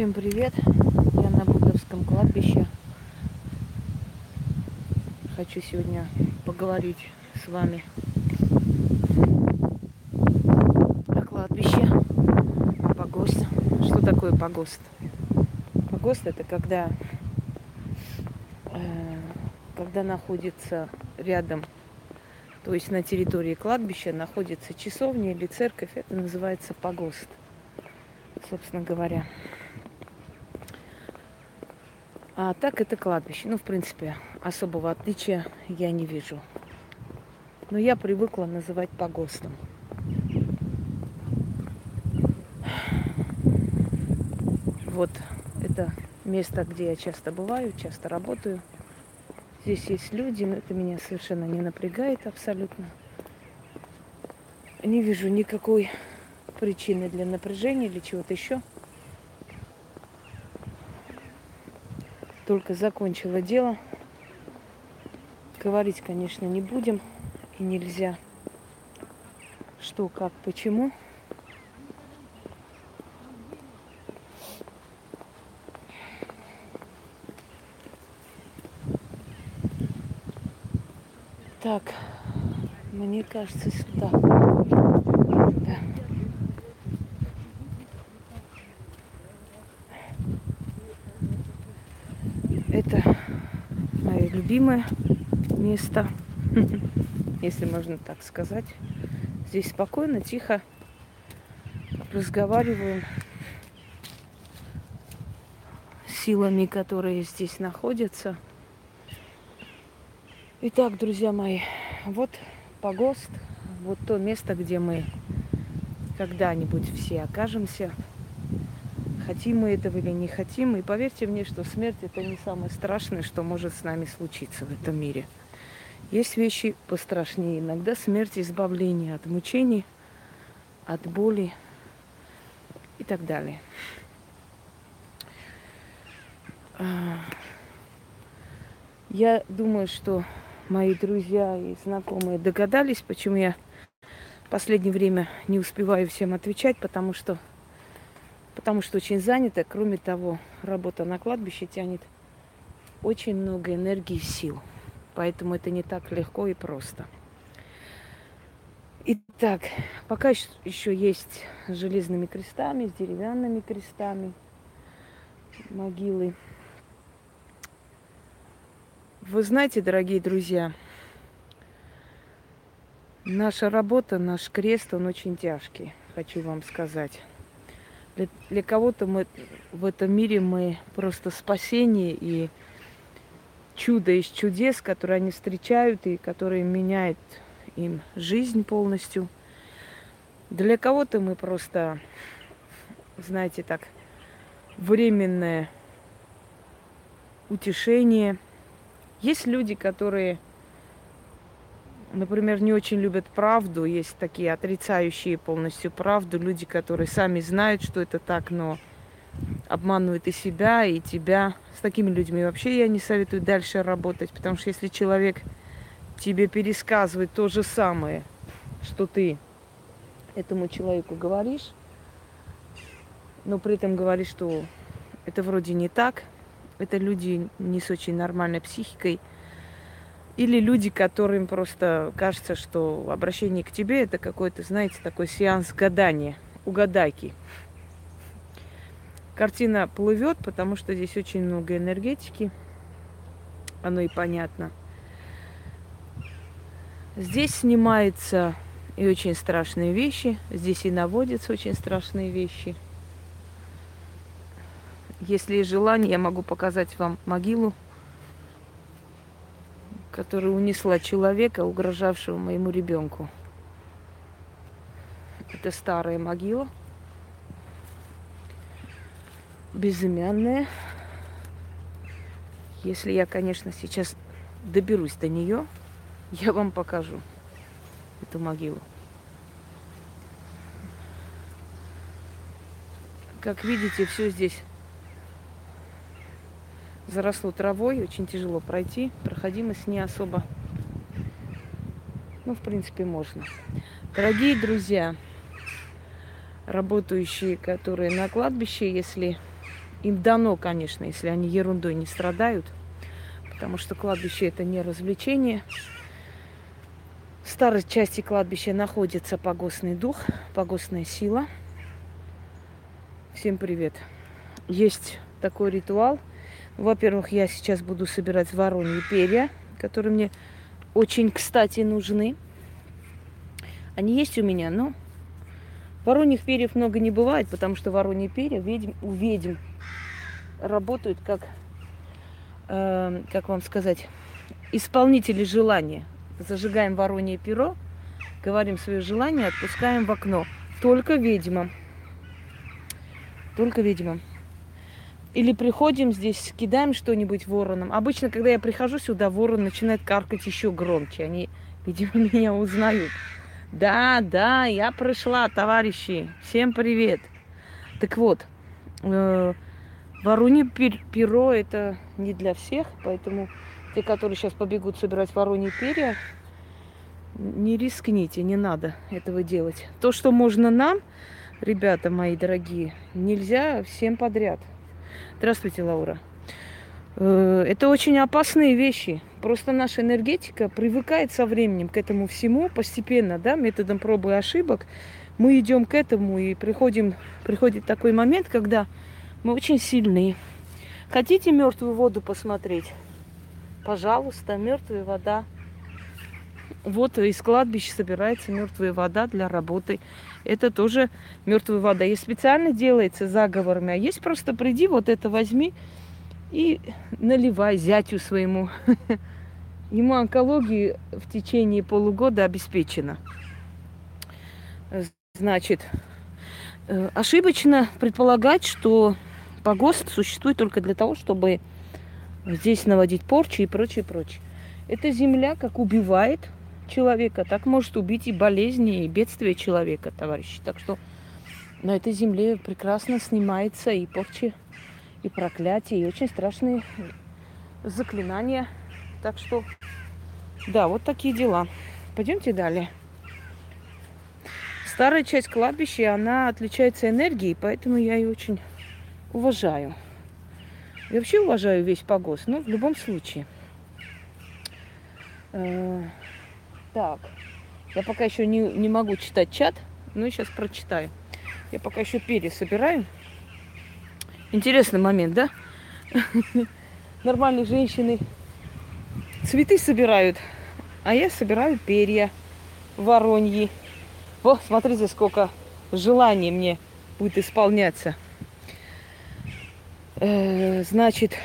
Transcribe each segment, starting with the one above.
Всем привет! Я на Будовском кладбище. Хочу сегодня поговорить с вами о кладбище, о погост. Что такое погост? Погост это когда, э, когда находится рядом, то есть на территории кладбища находится часовня или церковь, это называется погост собственно говоря. А так это кладбище. Ну, в принципе, особого отличия я не вижу. Но я привыкла называть погостом. Вот это место, где я часто бываю, часто работаю. Здесь есть люди, но это меня совершенно не напрягает абсолютно. Не вижу никакой причины для напряжения или чего-то еще. Только закончила дело. Говорить, конечно, не будем. И нельзя. Что, как, почему. Так, мне кажется, сюда. Да. Это мое любимое место, если можно так сказать. Здесь спокойно, тихо разговариваем силами, которые здесь находятся. Итак, друзья мои, вот погост, вот то место, где мы когда-нибудь все окажемся – хотим мы этого или не хотим. И поверьте мне, что смерть это не самое страшное, что может с нами случиться в этом мире. Есть вещи пострашнее. Иногда смерть избавление от мучений, от боли и так далее. А, я думаю, что мои друзья и знакомые догадались, почему я в последнее время не успеваю всем отвечать, потому что потому что очень занята. Кроме того, работа на кладбище тянет очень много энергии и сил. Поэтому это не так легко и просто. Итак, пока еще есть с железными крестами, с деревянными крестами могилы. Вы знаете, дорогие друзья, наша работа, наш крест, он очень тяжкий, хочу вам сказать. Для, для кого-то мы в этом мире мы просто спасение и чудо из чудес, которые они встречают и которые меняют им жизнь полностью. Для кого-то мы просто, знаете, так, временное утешение. Есть люди, которые например, не очень любят правду. Есть такие отрицающие полностью правду. Люди, которые сами знают, что это так, но обманывают и себя, и тебя. С такими людьми вообще я не советую дальше работать, потому что если человек тебе пересказывает то же самое, что ты этому человеку говоришь, но при этом говоришь, что это вроде не так, это люди не с очень нормальной психикой – или люди, которым просто кажется, что обращение к тебе это какой-то, знаете, такой сеанс гадания, угадайки. Картина плывет, потому что здесь очень много энергетики. Оно и понятно. Здесь снимаются и очень страшные вещи. Здесь и наводятся очень страшные вещи. Если есть желание, я могу показать вам могилу которая унесла человека, угрожавшего моему ребенку. Это старая могила, безымянная. Если я, конечно, сейчас доберусь до нее, я вам покажу эту могилу. Как видите, все здесь заросло травой, очень тяжело пройти, проходимость не особо. Ну, в принципе, можно. Дорогие друзья, работающие, которые на кладбище, если Им дано, конечно, если они ерундой не страдают, потому что кладбище это не развлечение. В старой части кладбища находится погостный дух, погостная сила. Всем привет. Есть такой ритуал. Во-первых, я сейчас буду собирать вороньи перья, которые мне очень, кстати, нужны. Они есть у меня, но вороньих перьев много не бывает, потому что вороньи перья ведьм, у ведьм работают как, э, как вам сказать, исполнители желания. Зажигаем воронье перо, говорим свое желание, отпускаем в окно. Только ведьмам. Только ведьмам. Или приходим здесь, кидаем что-нибудь вороном. Обычно, когда я прихожу сюда, ворон начинает каркать еще громче. Они, видимо, меня узнают. Да, да, я пришла, товарищи. Всем привет. Так вот, э, воронье перо это не для всех, поэтому те, которые сейчас побегут собирать воронье перья, не рискните, не надо этого делать. То, что можно нам, ребята мои дорогие, нельзя всем подряд. Здравствуйте, Лаура. Э, это очень опасные вещи. Просто наша энергетика привыкает со временем к этому всему постепенно, да, методом пробы и ошибок. Мы идем к этому и приходим, приходит такой момент, когда мы очень сильные. Хотите мертвую воду посмотреть? Пожалуйста, мертвая вода. Вот из кладбища собирается мертвая вода для работы это тоже мертвая вода. И специально делается заговорами, а есть просто приди, вот это возьми и наливай зятю своему. Ему онкологии в течение полугода обеспечена. Значит, э, ошибочно предполагать, что погост существует только для того, чтобы здесь наводить порчу и прочее, прочее. Эта земля как убивает, человека, так может убить и болезни, и бедствия человека, товарищи. Так что на этой земле прекрасно снимается и порчи, и проклятия, и очень страшные заклинания. Так что, да, вот такие дела. Пойдемте далее. Старая часть кладбища, она отличается энергией, поэтому я ее очень уважаю. Я вообще уважаю весь погост, но в любом случае. Э, так, я пока еще не, не могу читать чат, но сейчас прочитаю. Я пока еще перья собираю. Интересный момент, да? Нормальные женщины цветы собирают, а я собираю перья вороньи. Вот, смотрите, сколько желаний мне будет исполняться. Э, значит,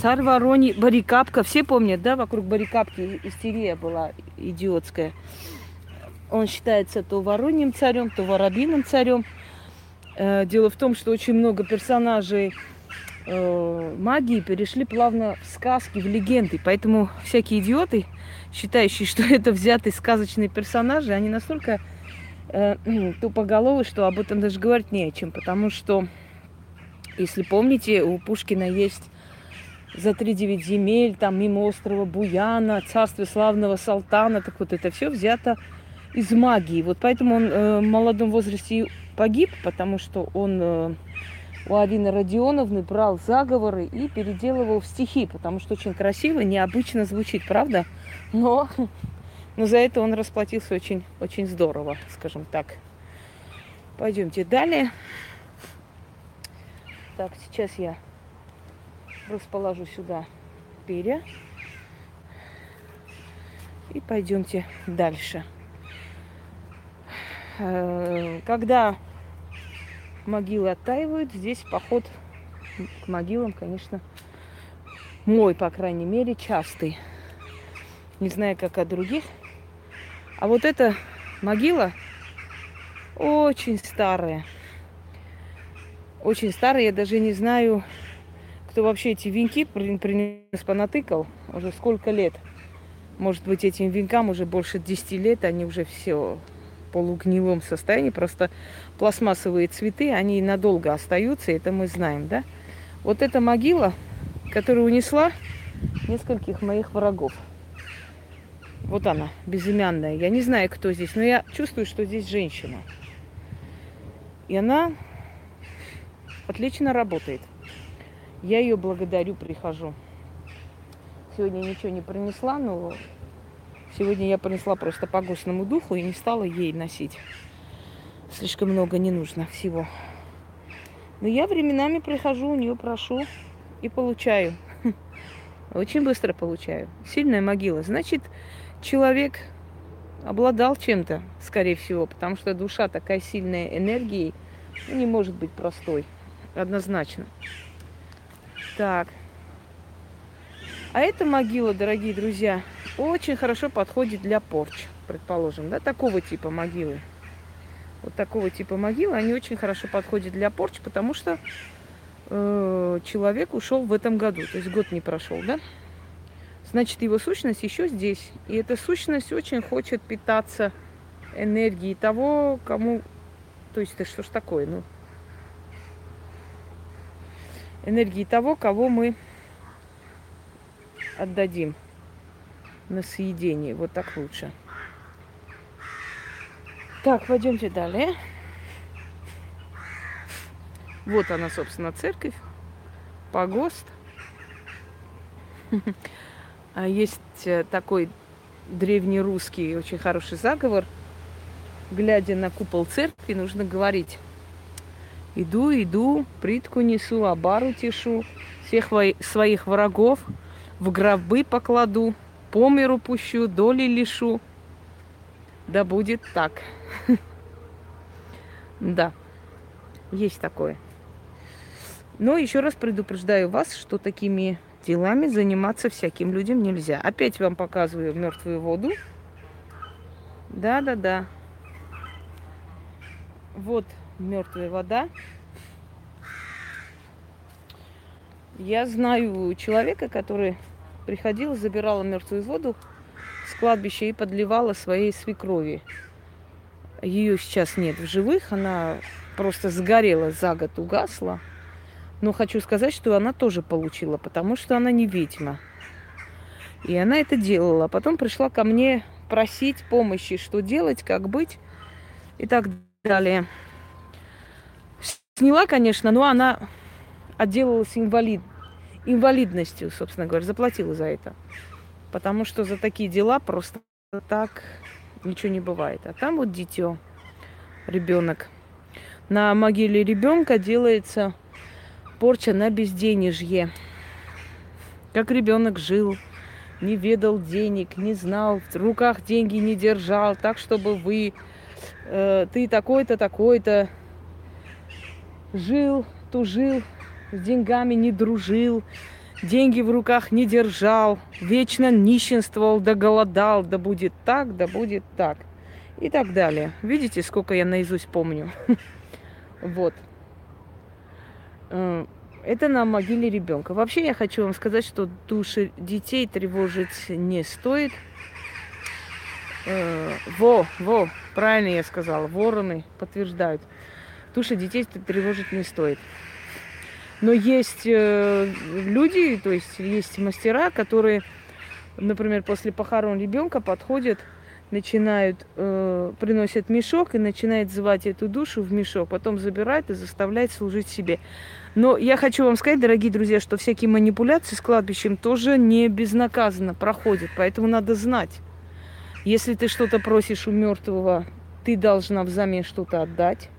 Царь Вороний, Барикапка. Все помнят, да, вокруг Барикапки истерия была идиотская. Он считается то Вороньим царем, то Воробиным царем. Э, дело в том, что очень много персонажей э, магии перешли плавно в сказки, в легенды. Поэтому всякие идиоты, считающие, что это взятые сказочные персонажи, они настолько э, тупоголовы, что об этом даже говорить не о чем. Потому что, если помните, у Пушкина есть за три девять земель, там мимо острова Буяна, царствие славного Салтана, так вот это все взято из магии. Вот поэтому он э, в молодом возрасте погиб, потому что он э, у Алины Родионовны брал заговоры и переделывал в стихи, потому что очень красиво, необычно звучит, правда? Но, но за это он расплатился очень, очень здорово, скажем так. Пойдемте далее. Так, сейчас я расположу сюда перья. И пойдемте дальше. Э, когда могилы оттаивают, здесь поход к могилам, конечно, мой, по крайней мере, частый. Не знаю, как о других. А вот эта могила очень старая. Очень старая, я даже не знаю, кто вообще эти венки принес, понатыкал, уже сколько лет. Может быть, этим венкам уже больше 10 лет, они уже все в полугнилом состоянии. Просто пластмассовые цветы, они надолго остаются, это мы знаем, да? Вот эта могила, которая унесла нескольких моих врагов. Вот она, безымянная. Я не знаю, кто здесь, но я чувствую, что здесь женщина. И она Отлично работает. Я ее благодарю, прихожу. Сегодня ничего не принесла, но сегодня я принесла просто по гостному духу и не стала ей носить. Слишком много не нужно всего. Но я временами прихожу, у нее прошу и получаю. Очень быстро получаю. Сильная могила. Значит, человек обладал чем-то, скорее всего, потому что душа такая сильная энергией не может быть простой. Однозначно. Так. А эта могила, дорогие друзья, очень хорошо подходит для порч, предположим, да, такого типа могилы. Вот такого типа могилы, они очень хорошо подходят для порч, потому что э, человек ушел в этом году, то есть год не прошел, да? Значит, его сущность еще здесь. И эта сущность очень хочет питаться энергией того, кому... То есть, это что ж такое, ну? Энергией того, кого мы отдадим на съедение. Вот так лучше. Так, пойдемте далее. Вот она, собственно, церковь, погост. А есть э, такой древнерусский очень хороший заговор. Глядя на купол церкви, нужно говорить. Иду, иду, притку несу, абару тешу, всех своих врагов в гробы покладу, по миру пущу, доли лишу. Да будет так. Да, есть такое. Но еще раз предупреждаю вас, что такими делами заниматься всяким людям нельзя. Опять вам показываю мертвую воду. Да-да-да. Вот мертвая вода. Я знаю человека, который приходил, забирала мертвую воду с кладбища и подливала своей свекрови. Ее сейчас нет в живых, она просто сгорела за год, угасла. Но хочу сказать, что она тоже получила, потому что она не ведьма. И она это делала. Потом пришла ко мне просить помощи, что делать, как быть и так далее. Сняла, конечно, но она отделалась инвалид, инвалидностью, собственно говоря, заплатила за это. Потому что за такие дела просто так ничего не бывает. А там вот дитё, ребенок. На могиле ребенка делается порча на безденежье. Как ребенок жил, не ведал денег, не знал, в руках деньги не держал, так чтобы вы, э, ты такой-то, такой-то, жил, тужил, с деньгами не дружил, деньги в руках не держал, вечно нищенствовал, да голодал, да будет так, да будет так. И так далее. Видите, сколько я наизусть помню? Вот. Э, это на могиле ребенка. Вообще я хочу вам сказать, что души детей тревожить не стоит. Э, во, во, правильно я сказала, вороны подтверждают. Души детей тревожить не стоит. Но есть э, люди, то есть есть мастера, которые, например, после похорон ребенка подходят начинают, э, приносят мешок и начинают звать эту душу в мешок, потом забирают и заставляют служить себе. Но я хочу вам сказать, дорогие друзья, что всякие манипуляции с кладбищем тоже не безнаказанно проходят, поэтому надо знать. Если ты что-то просишь у мертвого, ты должна взамен что-то отдать,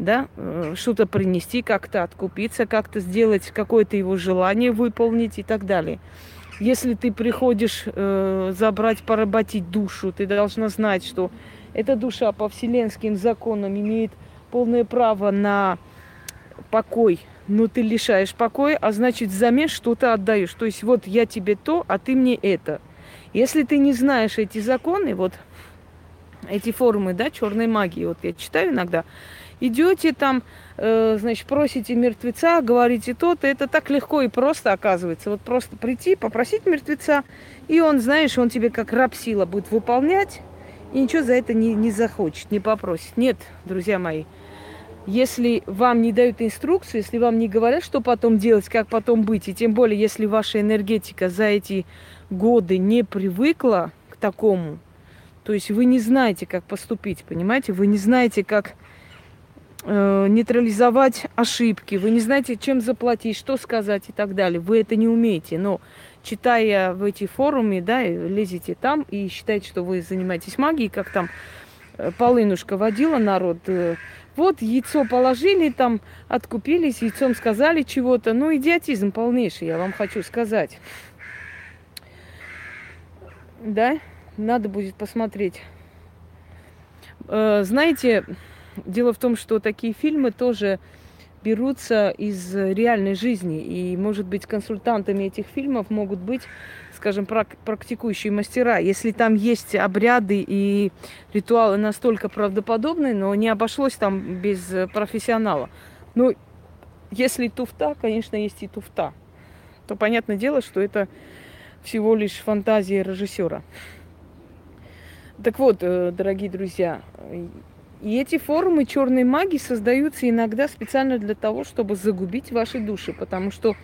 да, э, что-то принести, как-то откупиться, как-то сделать какое-то его желание выполнить и так далее. Если ты приходишь э, забрать, поработить душу, ты должна знать, что эта душа по вселенским законам имеет полное право на покой, но ты лишаешь покоя, а значит взамен что-то отдаешь. То есть вот я тебе то, а ты мне это. Если ты не знаешь эти законы, вот эти формы, да, черной магии, вот я читаю иногда, идете там, э, значит, просите мертвеца, говорите то-то, это так легко и просто оказывается. Вот просто прийти, попросить мертвеца, и он, знаешь, он тебе как раб сила будет выполнять, и ничего за это не, не захочет, не попросит. Нет, друзья мои, если вам не дают инструкцию, если вам не говорят, что потом делать, как потом быть, и тем более, если ваша энергетика за эти годы не привыкла к такому, то есть вы не знаете, как поступить, понимаете, вы не знаете, как э, нейтрализовать ошибки, вы не знаете, чем заплатить, что сказать и так далее. Вы это не умеете. Но читая в эти форумы, да, лезете там и считаете, что вы занимаетесь магией, как там э, Полынушка водила народ. Э, вот яйцо положили, там откупились, яйцом сказали чего-то. Ну, идиотизм полнейший, я вам хочу сказать. Да, надо будет посмотреть. Э, знаете, дело в том, что такие фильмы тоже берутся из реальной жизни. И, может быть, консультантами этих фильмов могут быть, скажем, практикующие мастера. Если там есть обряды и ритуалы настолько правдоподобные, но не обошлось там без профессионала. Ну, если туфта, конечно, есть и туфта, то понятное дело, что это всего лишь фантазия режиссера. Так вот, э, дорогие друзья, и эти форумы черной магии создаются иногда специально для того, чтобы загубить ваши души, потому что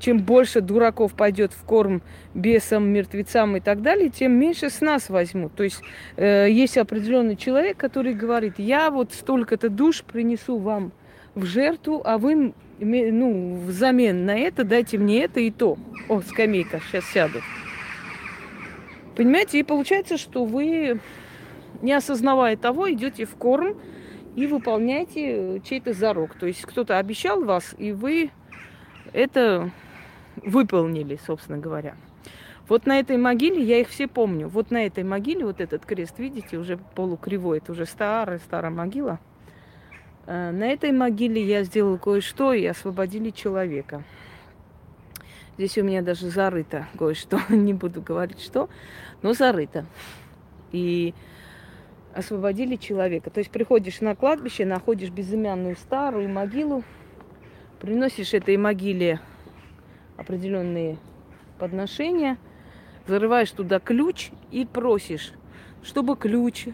чем больше дураков пойдет в корм бесам, мертвецам и так далее, тем меньше с нас возьмут. То есть э, есть определенный человек, который говорит, я вот столько-то душ принесу вам в жертву, а вы, ну, взамен на это дайте мне это и то. О, скамейка, сейчас сяду. Понимаете, и получается, что вы не осознавая того, идете в корм и выполняете чей-то зарок. То есть кто-то обещал вас, и вы это выполнили, собственно говоря. Вот на этой могиле, я их все помню, вот на этой могиле, вот этот крест, видите, уже полукривой, это уже старая-старая могила. Э, на этой могиле я сделала кое-что и освободили человека. Здесь у меня даже зарыто кое-что, не буду говорить что, но зарыто. И освободили человека. То есть приходишь на кладбище, находишь безымянную старую могилу, приносишь этой могиле определенные подношения, зарываешь туда ключ и просишь, чтобы ключ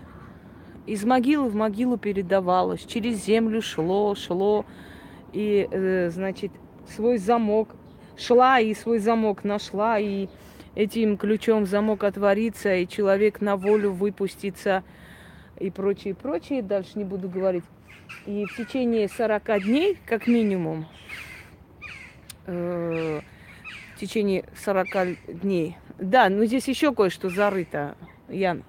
из могилы в могилу передавалось, через землю шло, шло, и, э, значит, свой замок шла и свой замок нашла, и этим ключом замок отворится, и человек на волю выпустится – и прочее, прочее. Дальше не буду говорить. И в течение 40 дней, как минимум, э, в течение 40 дней. Да, но здесь еще кое-что зарыто, Ян.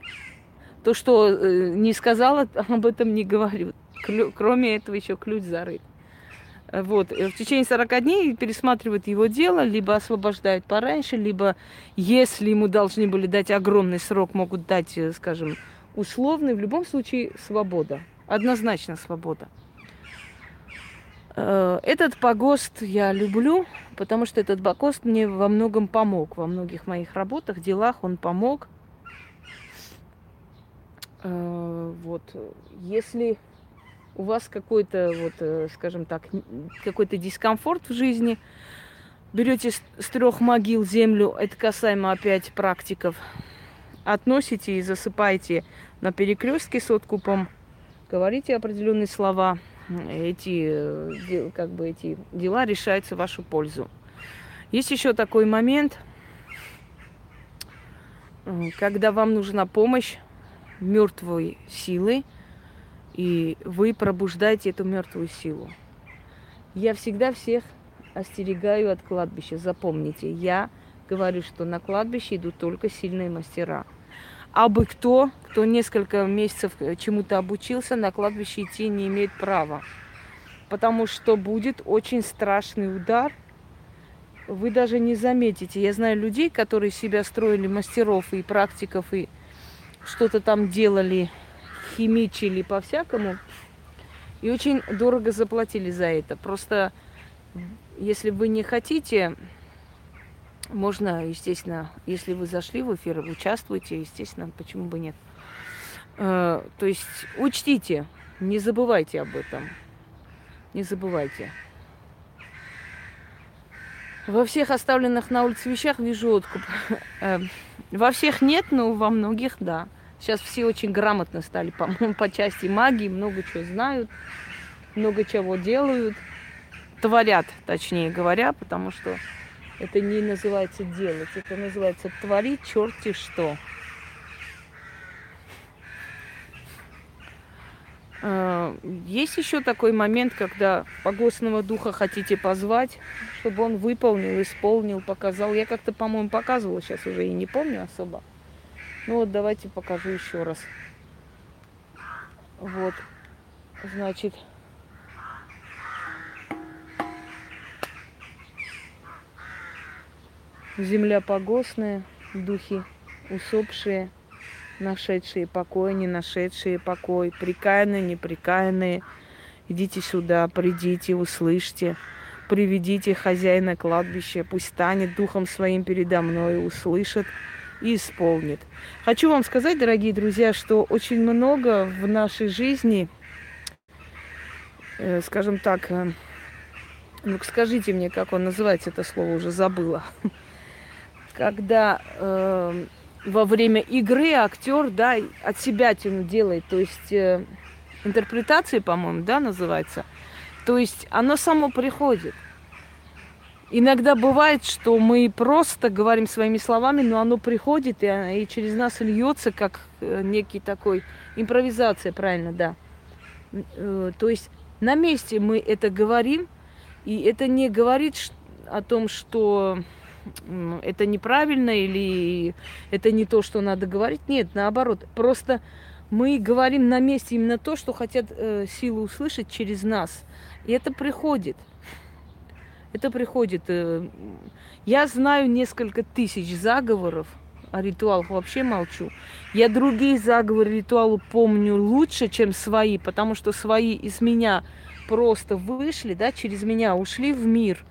То, что э, не сказала, об этом не говорю. Кроме этого еще ключ зарыт. Вот. В течение 40 дней пересматривают его дело, либо освобождают пораньше, либо, если ему должны были дать огромный срок, могут дать, э, скажем, условный, в любом случае свобода. Однозначно свобода. Э, этот погост я люблю, потому что этот погост мне во многом помог. Во многих моих работах, делах он помог. Э, вот. Если у вас какой-то, вот, э, скажем так, какой-то дискомфорт в жизни, берете с трех могил землю, это касаемо опять практиков, относите и засыпаете на перекрестке с откупом, говорите определенные слова, эти, э, как бы эти дела решаются в вашу пользу. Есть еще такой момент, когда вам нужна помощь мертвой силы, и вы пробуждаете эту мертвую силу. Я всегда всех остерегаю от кладбища. Запомните, я говорю, что на кладбище идут только сильные мастера. А бы кто, кто несколько месяцев чему-то обучился, на кладбище идти не имеет права. Потому что будет очень страшный удар. Вы даже не заметите. Я знаю людей, которые себя строили мастеров и практиков, и что-то там делали, химичили по-всякому. И очень дорого заплатили за это. Просто если вы не хотите можно, естественно, если вы зашли в эфир, участвуйте, естественно, почему бы нет. Э, то есть учтите, не забывайте об этом. Не забывайте. Во всех оставленных на улице вещах вижу откуп. Э, во всех нет, но во многих да. Сейчас все очень грамотно стали по, по части магии, много чего знают, много чего делают, творят, точнее говоря, потому что это не называется делать, это называется творить черти что. Э, есть еще такой момент, когда погостного духа хотите позвать, чтобы он выполнил, исполнил, показал. Я как-то, по-моему, показывала, сейчас уже и не помню особо. Ну вот давайте покажу еще раз. Вот, значит, земля погостная, духи усопшие – нашедшие покой, не нашедшие покой, прикаянные, неприкаянные. Идите сюда, придите, услышьте, приведите хозяина кладбища, пусть станет духом своим передо мной, услышит и исполнит. Хочу вам сказать, дорогие друзья, что очень много в нашей жизни, э, скажем так, э, ну скажите мне, как он называется, это слово уже забыла, когда э, во время игры актер, да, от себя тяну делает, то есть э, интерпретации, по-моему, да, называется. То есть оно само приходит. Иногда бывает, что мы просто говорим своими словами, но оно приходит и, и через нас льется, как э, некий такой импровизация, правильно, да. Э, то есть на месте мы это говорим, и это не говорит о том, что это неправильно или это не то, что надо говорить. Нет, наоборот. Просто мы говорим на месте именно то, что хотят э, силы услышать через нас. И это приходит. Это приходит. Э, я знаю несколько тысяч заговоров, о ритуалах вообще молчу. Я другие заговоры, ритуалы помню лучше, чем свои, потому что свои из меня просто вышли, да, через меня ушли в мир –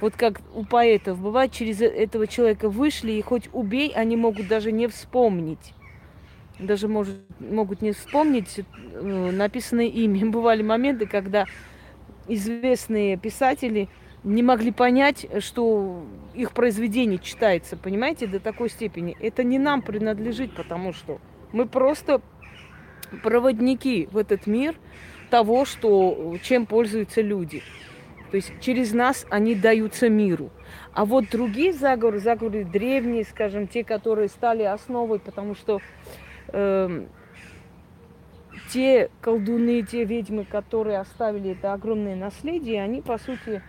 вот как у поэтов, бывает, через этого человека вышли, и хоть убей, они могут даже не вспомнить. Даже может, могут не вспомнить э, написанное ими. Бывали моменты, когда известные писатели не могли понять, что их произведение читается, понимаете, до такой степени. Это не нам принадлежит, потому что мы просто проводники в этот мир того, что, чем пользуются люди. То есть через нас они даются миру. А вот другие заговоры, заговоры древние, скажем, те, которые стали основой, потому что э, те колдуны, те ведьмы, которые оставили это огромное наследие, они, по сути,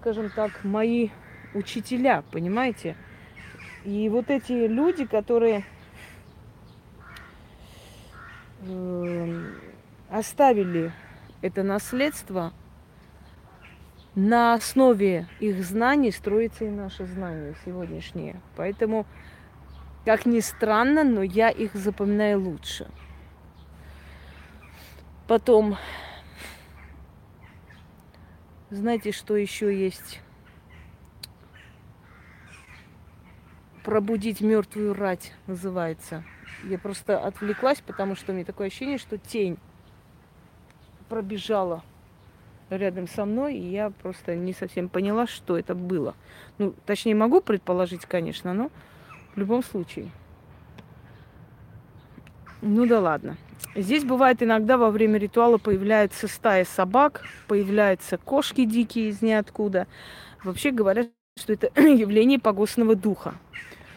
скажем так, мои учителя, понимаете? И вот эти люди, которые э, оставили это наследство, на основе их знаний строится и наше знание сегодняшнее. Поэтому, как ни странно, но я их запоминаю лучше. Потом, знаете, что еще есть? Пробудить мертвую рать называется. Я просто отвлеклась, потому что у меня такое ощущение, что тень пробежала рядом со мной, и я просто не совсем поняла, что это было. Ну, точнее, могу предположить, конечно, но в любом случае. Ну да ладно. Здесь бывает иногда во время ритуала появляется стая собак, появляются кошки дикие из ниоткуда. Вообще говорят, что это явление погостного духа.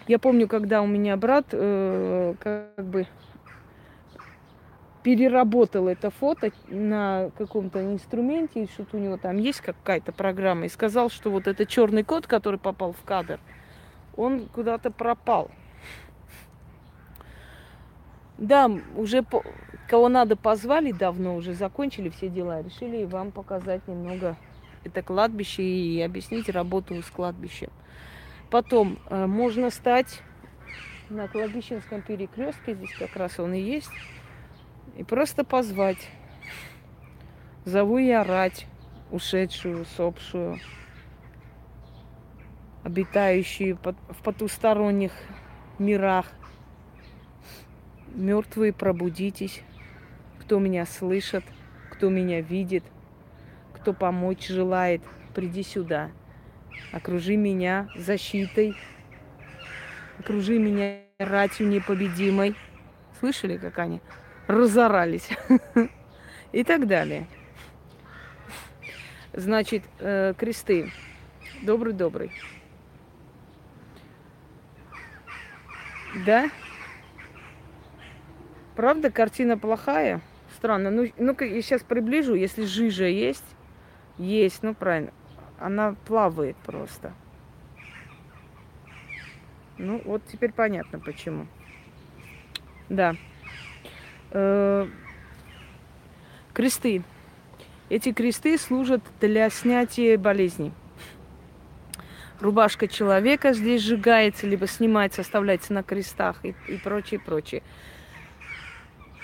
Я помню, когда у меня брат э, как бы переработал это фото на каком-то инструменте, что-то у него там есть какая-то программа, и сказал, что вот этот черный кот, который попал в кадр, он куда-то пропал. Да, уже по... кого надо позвали давно, уже закончили все дела, решили вам показать немного это кладбище и объяснить работу с кладбищем. Потом э, можно стать на кладбищенском перекрестке, здесь как раз он и есть, и просто позвать. Зову я рать, ушедшую, сопшую, обитающую в потусторонних мирах. Мертвые, пробудитесь. Кто меня слышит, кто меня видит, кто помочь желает, приди сюда. Окружи меня защитой. Окружи меня ратью непобедимой. Слышали, как они разорались и так далее. Значит, э, кресты. Добрый-добрый. Да? Правда, картина плохая? Странно. Ну, ну-ка, я сейчас приближу. Если жижа есть, есть, ну правильно. Она плавает просто. Ну, вот теперь понятно почему. Да. Э, кресты. Эти кресты служат для снятия болезней. Рубашка человека здесь сжигается, либо снимается, оставляется на крестах и, и прочее, прочее.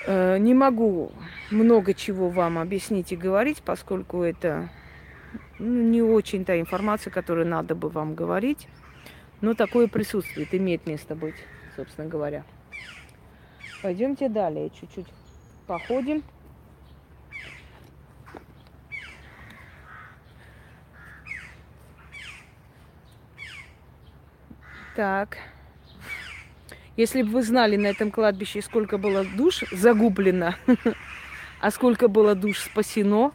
Э, не могу много чего вам объяснить и говорить, поскольку это ну, не очень та информация, которую надо бы вам говорить. Но такое присутствует, имеет место быть, собственно говоря. Пойдемте далее, чуть-чуть походим. Так. Если бы вы знали на этом кладбище, сколько было душ загублено, а сколько было душ спасено,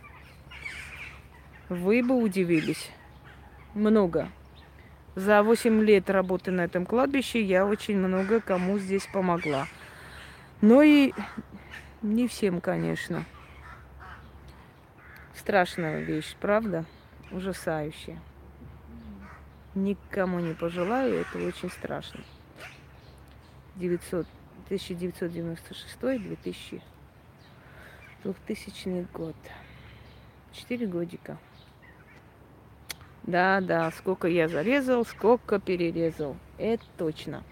вы бы удивились. Много. За 8 лет работы на этом кладбище я очень много кому здесь помогла. Но и не всем, конечно. Страшная вещь, правда? Ужасающая. Никому не пожелаю, это очень страшно. 900, 1996 2000, 2000 год. Четыре годика. Да, да, сколько я зарезал, сколько перерезал. Это точно.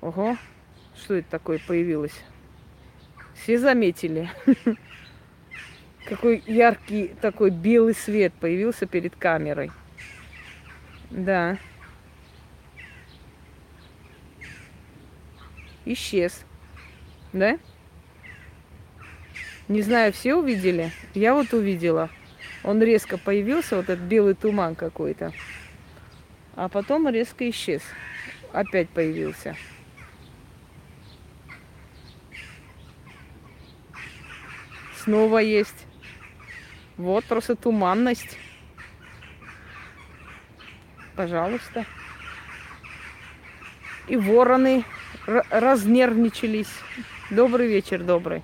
Ого, что это такое появилось? Все заметили? Какой яркий такой белый свет появился перед камерой. Да. Исчез. Да? Не знаю, все увидели? Я вот увидела. Он резко появился, вот этот белый туман какой-то. А потом резко исчез. Опять появился. Снова есть. Вот просто туманность. Пожалуйста. И вороны разнервничались. Добрый вечер, добрый.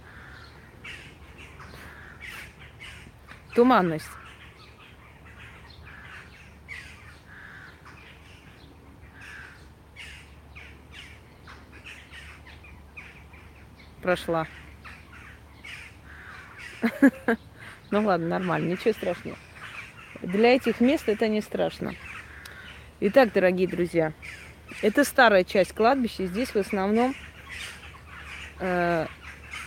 Туманность. Прошла. Ну ладно, нормально, ничего страшного. Для этих мест это не страшно. Итак, дорогие друзья, это старая часть кладбища. Здесь в основном э,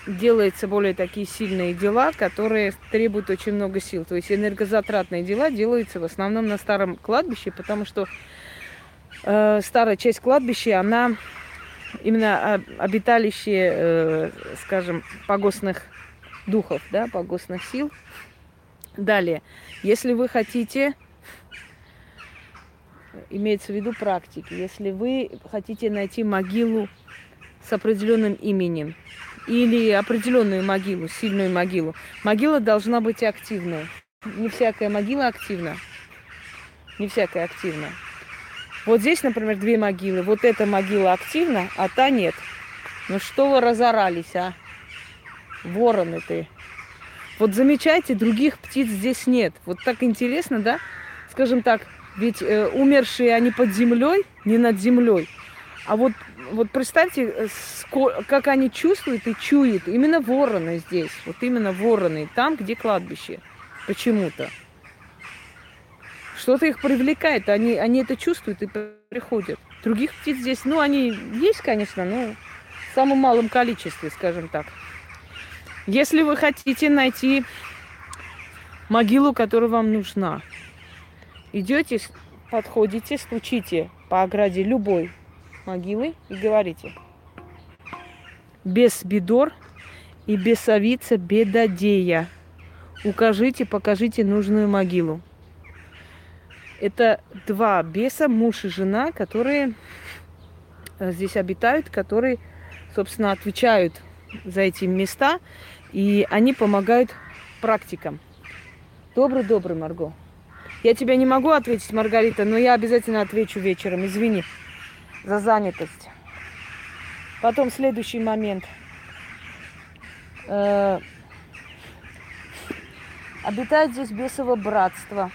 делаются более такие сильные дела, которые требуют очень много сил. То есть энергозатратные дела делаются в основном на старом кладбище, потому что э, старая часть кладбища, она именно обиталище, э, скажем, погостных духов, да, погостных сил. Далее, если вы хотите имеется в виду практики. Если вы хотите найти могилу с определенным именем или определенную могилу, сильную могилу, могила должна быть активной. Не всякая могила активна. Не всякая активна. Вот здесь, например, две могилы. Вот эта могила активна, а та нет. Ну что вы разорались, а? Вороны ты. Вот замечайте, других птиц здесь нет. Вот так интересно, да? Скажем так, ведь э, умершие они под землей, не над землей. А вот, вот представьте, э, как они чувствуют и чуют. Именно вороны здесь. Вот именно вороны. Там, где кладбище. Почему-то. Что-то их привлекает. Они, они это чувствуют и приходят. Других птиц здесь, ну, они есть, конечно, но в самом малом количестве, скажем так. Если вы хотите найти могилу, которая вам нужна, Идете, подходите, стучите по ограде любой могилы и говорите. Без бедор и без овица бедодея. Укажите, покажите нужную могилу. Это два беса, муж и жена, которые э, здесь обитают, которые, собственно, отвечают за эти места, и они помогают практикам. Добрый-добрый, Марго. Я тебя не могу ответить, Маргарита, но я обязательно отвечу вечером. Извини за занятость. Потом следующий момент. Э, обитает здесь бесово братство.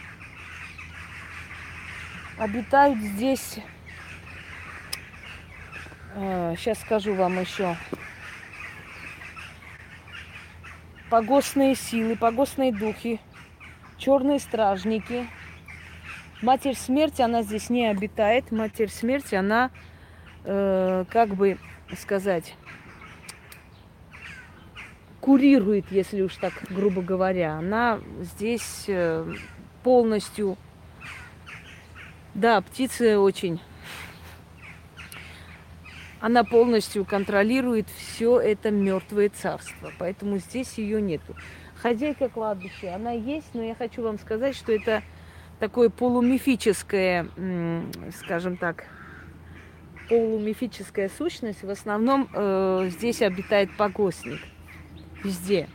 Обитают здесь, э, сейчас скажу вам еще, погостные силы, погостные духи, черные стражники. Матерь смерти, она здесь не обитает. Матерь смерти, она, э, как бы сказать, курирует, если уж так грубо говоря. Она здесь э, полностью... Да, птицы очень... Она полностью контролирует все это мертвое царство. Поэтому здесь ее нету. Хозяйка кладбища, она есть, но я хочу вам сказать, что это такое полумифическое, скажем так, полумифическая сущность. В основном э, здесь обитает погостник везде.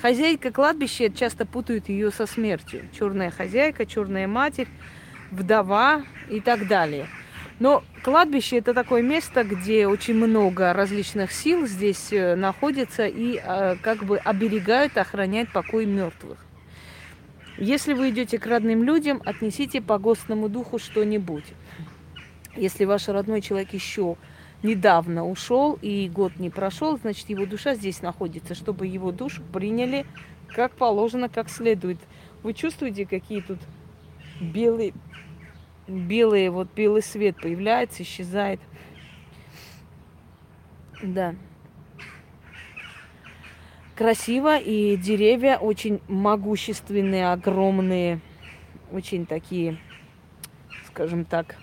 Хозяйка кладбища часто путают ее со смертью. Черная хозяйка, черная матерь, вдова и так далее. Но кладбище это такое место, где очень много различных сил здесь э, находится и э, как бы оберегают, охраняют покой мертвых. Если вы идете к родным людям, отнесите по гостному духу что-нибудь. Если ваш родной человек еще недавно ушел и год не прошел, значит, его душа здесь находится, чтобы его душу приняли как положено, как следует. Вы чувствуете, какие тут белые, белые, вот белый свет появляется, исчезает. Да. Красиво, и деревья очень могущественные, огромные, очень такие, скажем так,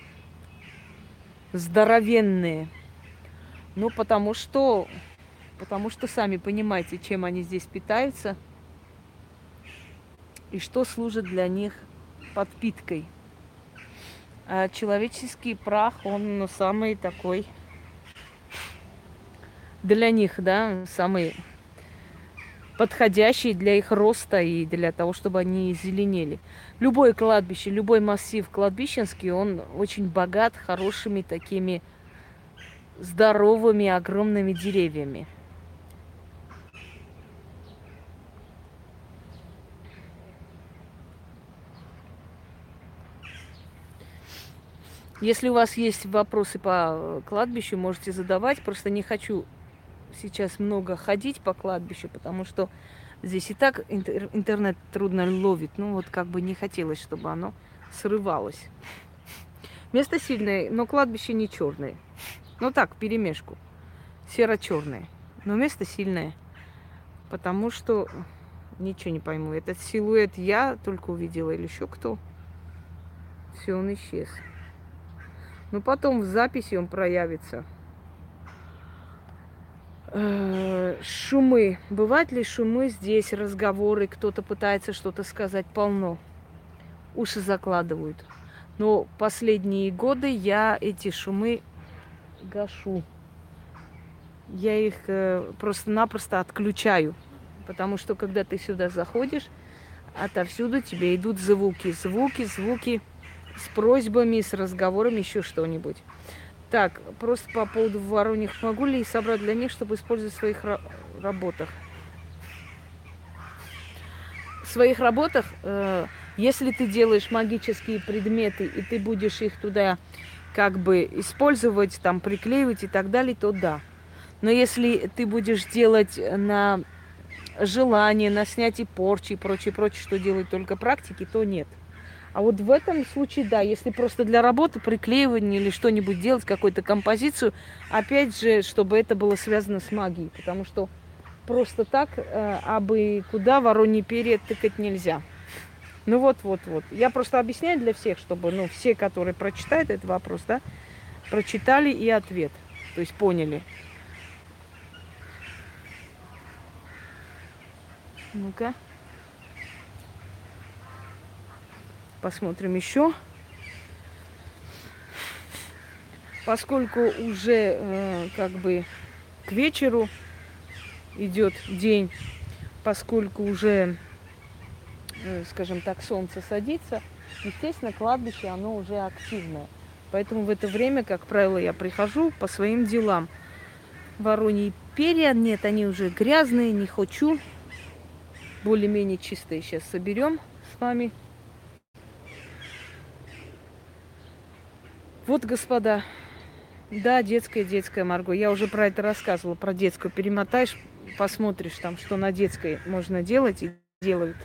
здоровенные. Ну, потому что, потому что сами понимаете, чем они здесь питаются и что служит для них подпиткой. А человеческий прах, он самый такой для них, да, самый подходящий для их роста и для того, чтобы они зеленели. Любое кладбище, любой массив кладбищенский, он очень богат хорошими такими здоровыми огромными деревьями. Если у вас есть вопросы по кладбищу, можете задавать. Просто не хочу сейчас много ходить по кладбищу, потому что здесь и так интернет трудно ловит. Ну вот как бы не хотелось, чтобы оно срывалось. Место сильное, но кладбище не черное. Ну так, перемешку. Серо-черное. Но место сильное. Потому что ничего не пойму. Этот силуэт я только увидела или еще кто. Все, он исчез. Но потом в записи он проявится. Э, шумы. Бывают ли шумы здесь, разговоры, кто-то пытается что-то сказать, полно. Уши закладывают. Но последние годы я эти шумы гашу. Я их э, просто-напросто отключаю. Потому что когда ты сюда заходишь, отовсюду тебе идут звуки. Звуки, звуки с просьбами, с разговорами, еще что-нибудь. Так, просто по поводу вороньих. Могу ли собрать для них, чтобы использовать в своих работах? В своих работах, э, если ты делаешь магические предметы, и ты будешь их туда как бы использовать, там, приклеивать и так далее, то да. Но если ты будешь делать на желание, на снятие порчи и прочее, прочее, что делают только практики, то нет. А вот в этом случае, да, если просто для работы, приклеивания или что-нибудь делать, какую-то композицию, опять же, чтобы это было связано с магией, потому что просто так, э, абы куда вороньи перья тыкать нельзя. Ну вот, вот, вот. Я просто объясняю для всех, чтобы, ну, все, которые прочитают этот вопрос, да, прочитали и ответ. То есть поняли. Ну-ка. Посмотрим еще. Поскольку уже э, как бы к вечеру идет день, поскольку уже, э, скажем так, солнце садится, естественно, кладбище, оно уже активное. Поэтому в это время, как правило, я прихожу по своим делам. Вороньи перья. Нет, они уже грязные, не хочу. Более-менее чистые сейчас соберем с вами. Вот, господа, да, детская, детская Марго. Я уже про это рассказывала, про детскую. Перемотаешь, посмотришь там, что на детской можно делать и делают.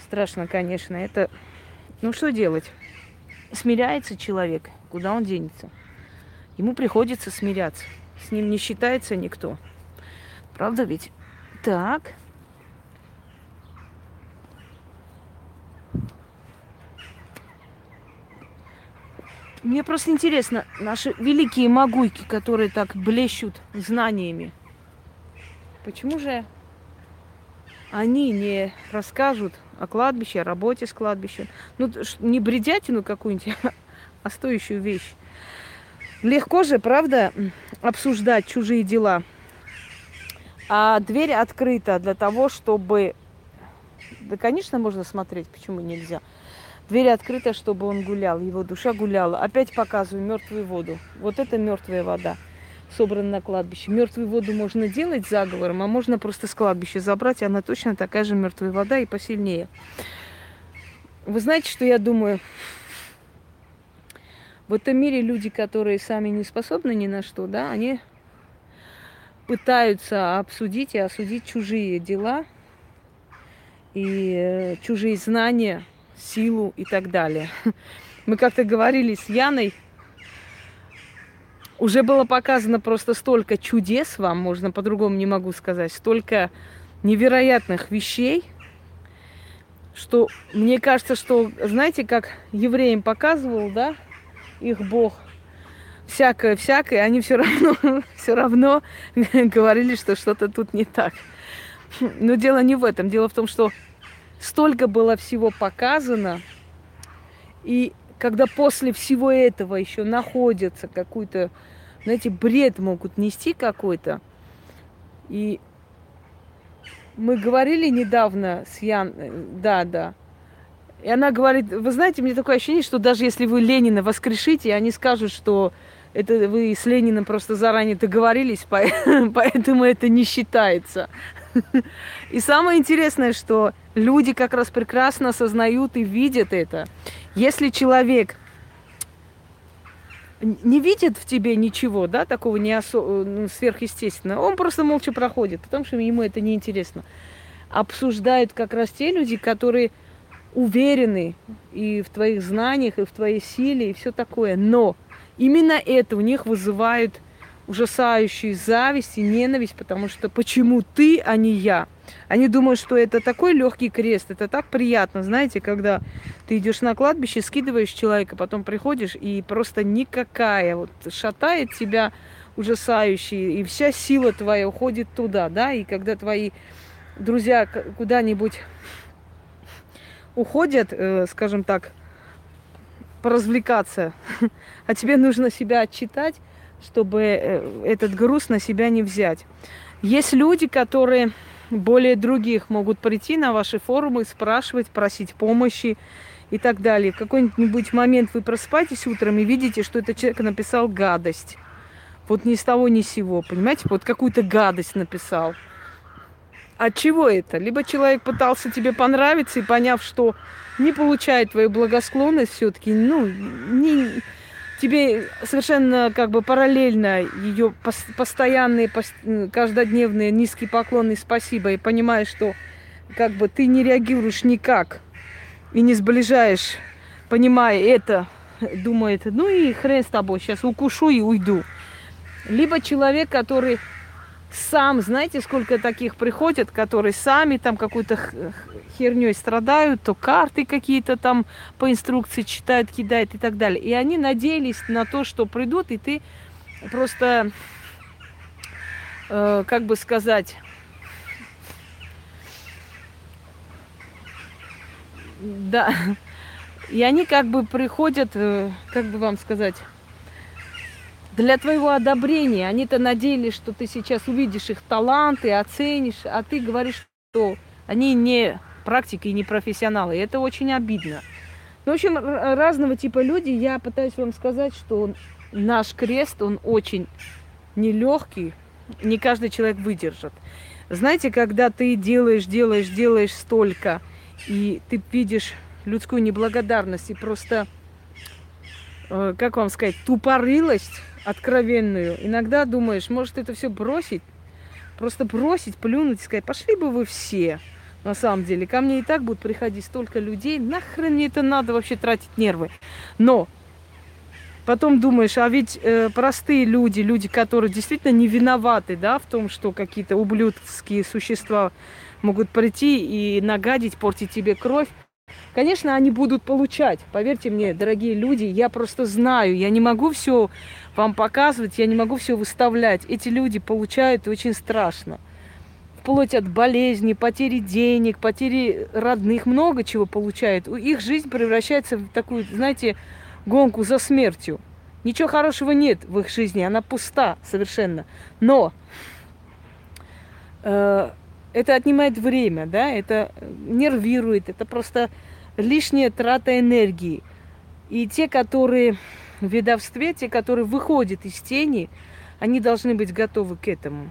Страшно, конечно. Это, ну что делать? Смиряется человек, куда он денется? Ему приходится смиряться. С ним не считается никто. Правда ведь? Так. Мне просто интересно, наши великие могуйки, которые так блещут знаниями, почему же они не расскажут о кладбище, о работе с кладбищем? Ну, не бредятину какую-нибудь, а стоящую вещь. Легко же, правда, обсуждать чужие дела. А дверь открыта для того, чтобы... Да, конечно, можно смотреть, почему нельзя. Дверь открыта, чтобы он гулял, его душа гуляла. Опять показываю мертвую воду. Вот это мертвая вода, собрана на кладбище. Мертвую воду можно делать заговором, а можно просто с кладбища забрать, и она точно такая же мертвая вода и посильнее. Вы знаете, что я думаю? В этом мире люди, которые сами не способны ни на что, да, они пытаются обсудить и осудить чужие дела и э, чужие знания – силу и так далее. Мы как-то говорили с Яной, уже было показано просто столько чудес вам, можно по-другому не могу сказать, столько невероятных вещей, что мне кажется, что, знаете, как евреям показывал, да, их Бог, всякое-всякое, они все равно, все равно говорили, что что-то тут не так. Но дело не в этом. Дело в том, что столько было всего показано, и когда после всего этого еще находится какой-то, знаете, бред могут нести какой-то. И мы говорили недавно с Ян, да, да. И она говорит, вы знаете, мне такое ощущение, что даже если вы Ленина воскрешите, они скажут, что это вы с Лениным просто заранее договорились, поэтому это не считается. И самое интересное, что люди как раз прекрасно осознают и видят это. Если человек не видит в тебе ничего, да, такого не осо- ну, сверхъестественного, он просто молча проходит, потому что ему это не интересно. Обсуждают как раз те люди, которые уверены и в твоих знаниях, и в твоей силе, и все такое. Но именно это у них вызывает ужасающую зависть и ненависть, потому что почему ты, а не я? Они думают, что это такой легкий крест, это так приятно, знаете, когда ты идешь на кладбище, скидываешь человека, потом приходишь, и просто никакая вот шатает тебя ужасающий, и вся сила твоя уходит туда, да, и когда твои друзья куда-нибудь уходят, э, скажем так, поразвлекаться, а тебе нужно себя отчитать, чтобы э, этот груз на себя не взять. Есть люди, которые более других могут прийти на ваши форумы, спрашивать, просить помощи и так далее. В какой-нибудь момент вы просыпаетесь утром и видите, что этот человек написал гадость. Вот ни с того, ни с сего, понимаете? Вот какую-то гадость написал. От чего это? Либо человек пытался тебе понравиться и поняв, что не получает твою благосклонность все-таки, ну, не, тебе совершенно как бы параллельно ее постоянные, каждодневные низкие поклоны спасибо, и понимаешь, что как бы ты не реагируешь никак и не сближаешь, понимая это, думает, ну и хрен с тобой, сейчас укушу и уйду. Либо человек, который сам, знаете, сколько таких приходят, которые сами там какой-то херней страдают, то карты какие-то там по инструкции читают, кидают и так далее. И они надеялись на то, что придут, и ты просто, э, как бы сказать, да, и они как бы приходят, э, как бы вам сказать, для твоего одобрения. Они-то надеялись, что ты сейчас увидишь их таланты, оценишь, а ты говоришь, что они не практики и не профессионалы. И это очень обидно. Ну, в общем, разного типа люди. Я пытаюсь вам сказать, что наш крест, он очень нелегкий, не каждый человек выдержит. Знаете, когда ты делаешь, делаешь, делаешь столько, и ты видишь людскую неблагодарность и просто, э, как вам сказать, тупорылость откровенную, иногда думаешь, может это все бросить, просто бросить, плюнуть и сказать, пошли бы вы все, на самом деле. Ко мне и так будут приходить столько людей, нахрен мне это надо вообще тратить нервы. Но потом думаешь, а ведь э, простые люди, люди, которые действительно не виноваты, да, в том, что какие-то ублюдские существа могут прийти и нагадить, портить тебе кровь, Конечно, они будут получать. Поверьте мне, дорогие люди, я просто знаю, я не могу все вам показывать, я не могу все выставлять. Эти люди получают очень страшно вплоть от болезни, потери денег, потери родных, много чего получают. Их жизнь превращается в такую, знаете, гонку за смертью. Ничего хорошего нет в их жизни, она пуста совершенно. Но э, это отнимает время, да, это нервирует, это просто лишняя трата энергии. И те, которые ведовстве, те, которые выходят из тени, они должны быть готовы к этому.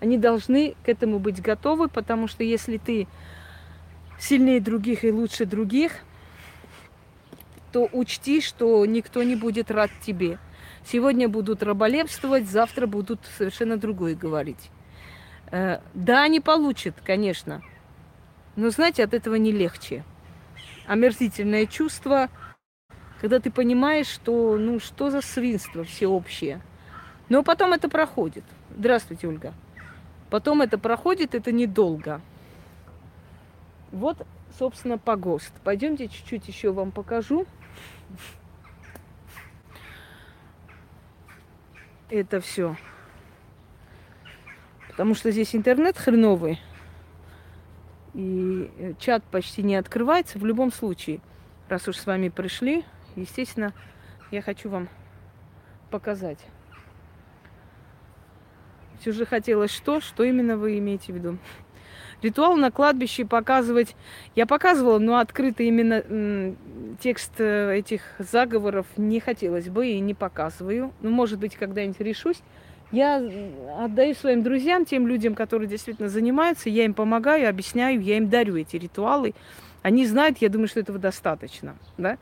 Они должны к этому быть готовы, потому что если ты сильнее других и лучше других, то учти, что никто не будет рад тебе. Сегодня будут раболепствовать, завтра будут совершенно другое говорить. Э, да, они получат, конечно, но знаете, от этого не легче. Омерзительное чувство, когда ты понимаешь, что ну что за свинство всеобщее. Но потом это проходит. Здравствуйте, Ольга. Потом это проходит, это недолго. Вот, собственно, погост. Пойдемте чуть-чуть еще вам покажу. Это все. Потому что здесь интернет хреновый. И э, чат почти не открывается. В любом случае, раз уж с вами пришли, естественно, я хочу вам показать. Все же хотелось что? Что именно вы имеете в виду? Ритуал на кладбище показывать... Я показывала, но открыто именно текст э, этих заговоров не хотелось бы и не показываю. Ну, может быть, когда-нибудь решусь. Я отдаю своим друзьям, тем людям, которые действительно занимаются, я им помогаю, объясняю, я им дарю эти ритуалы. Они знают, я думаю, что этого достаточно. Да?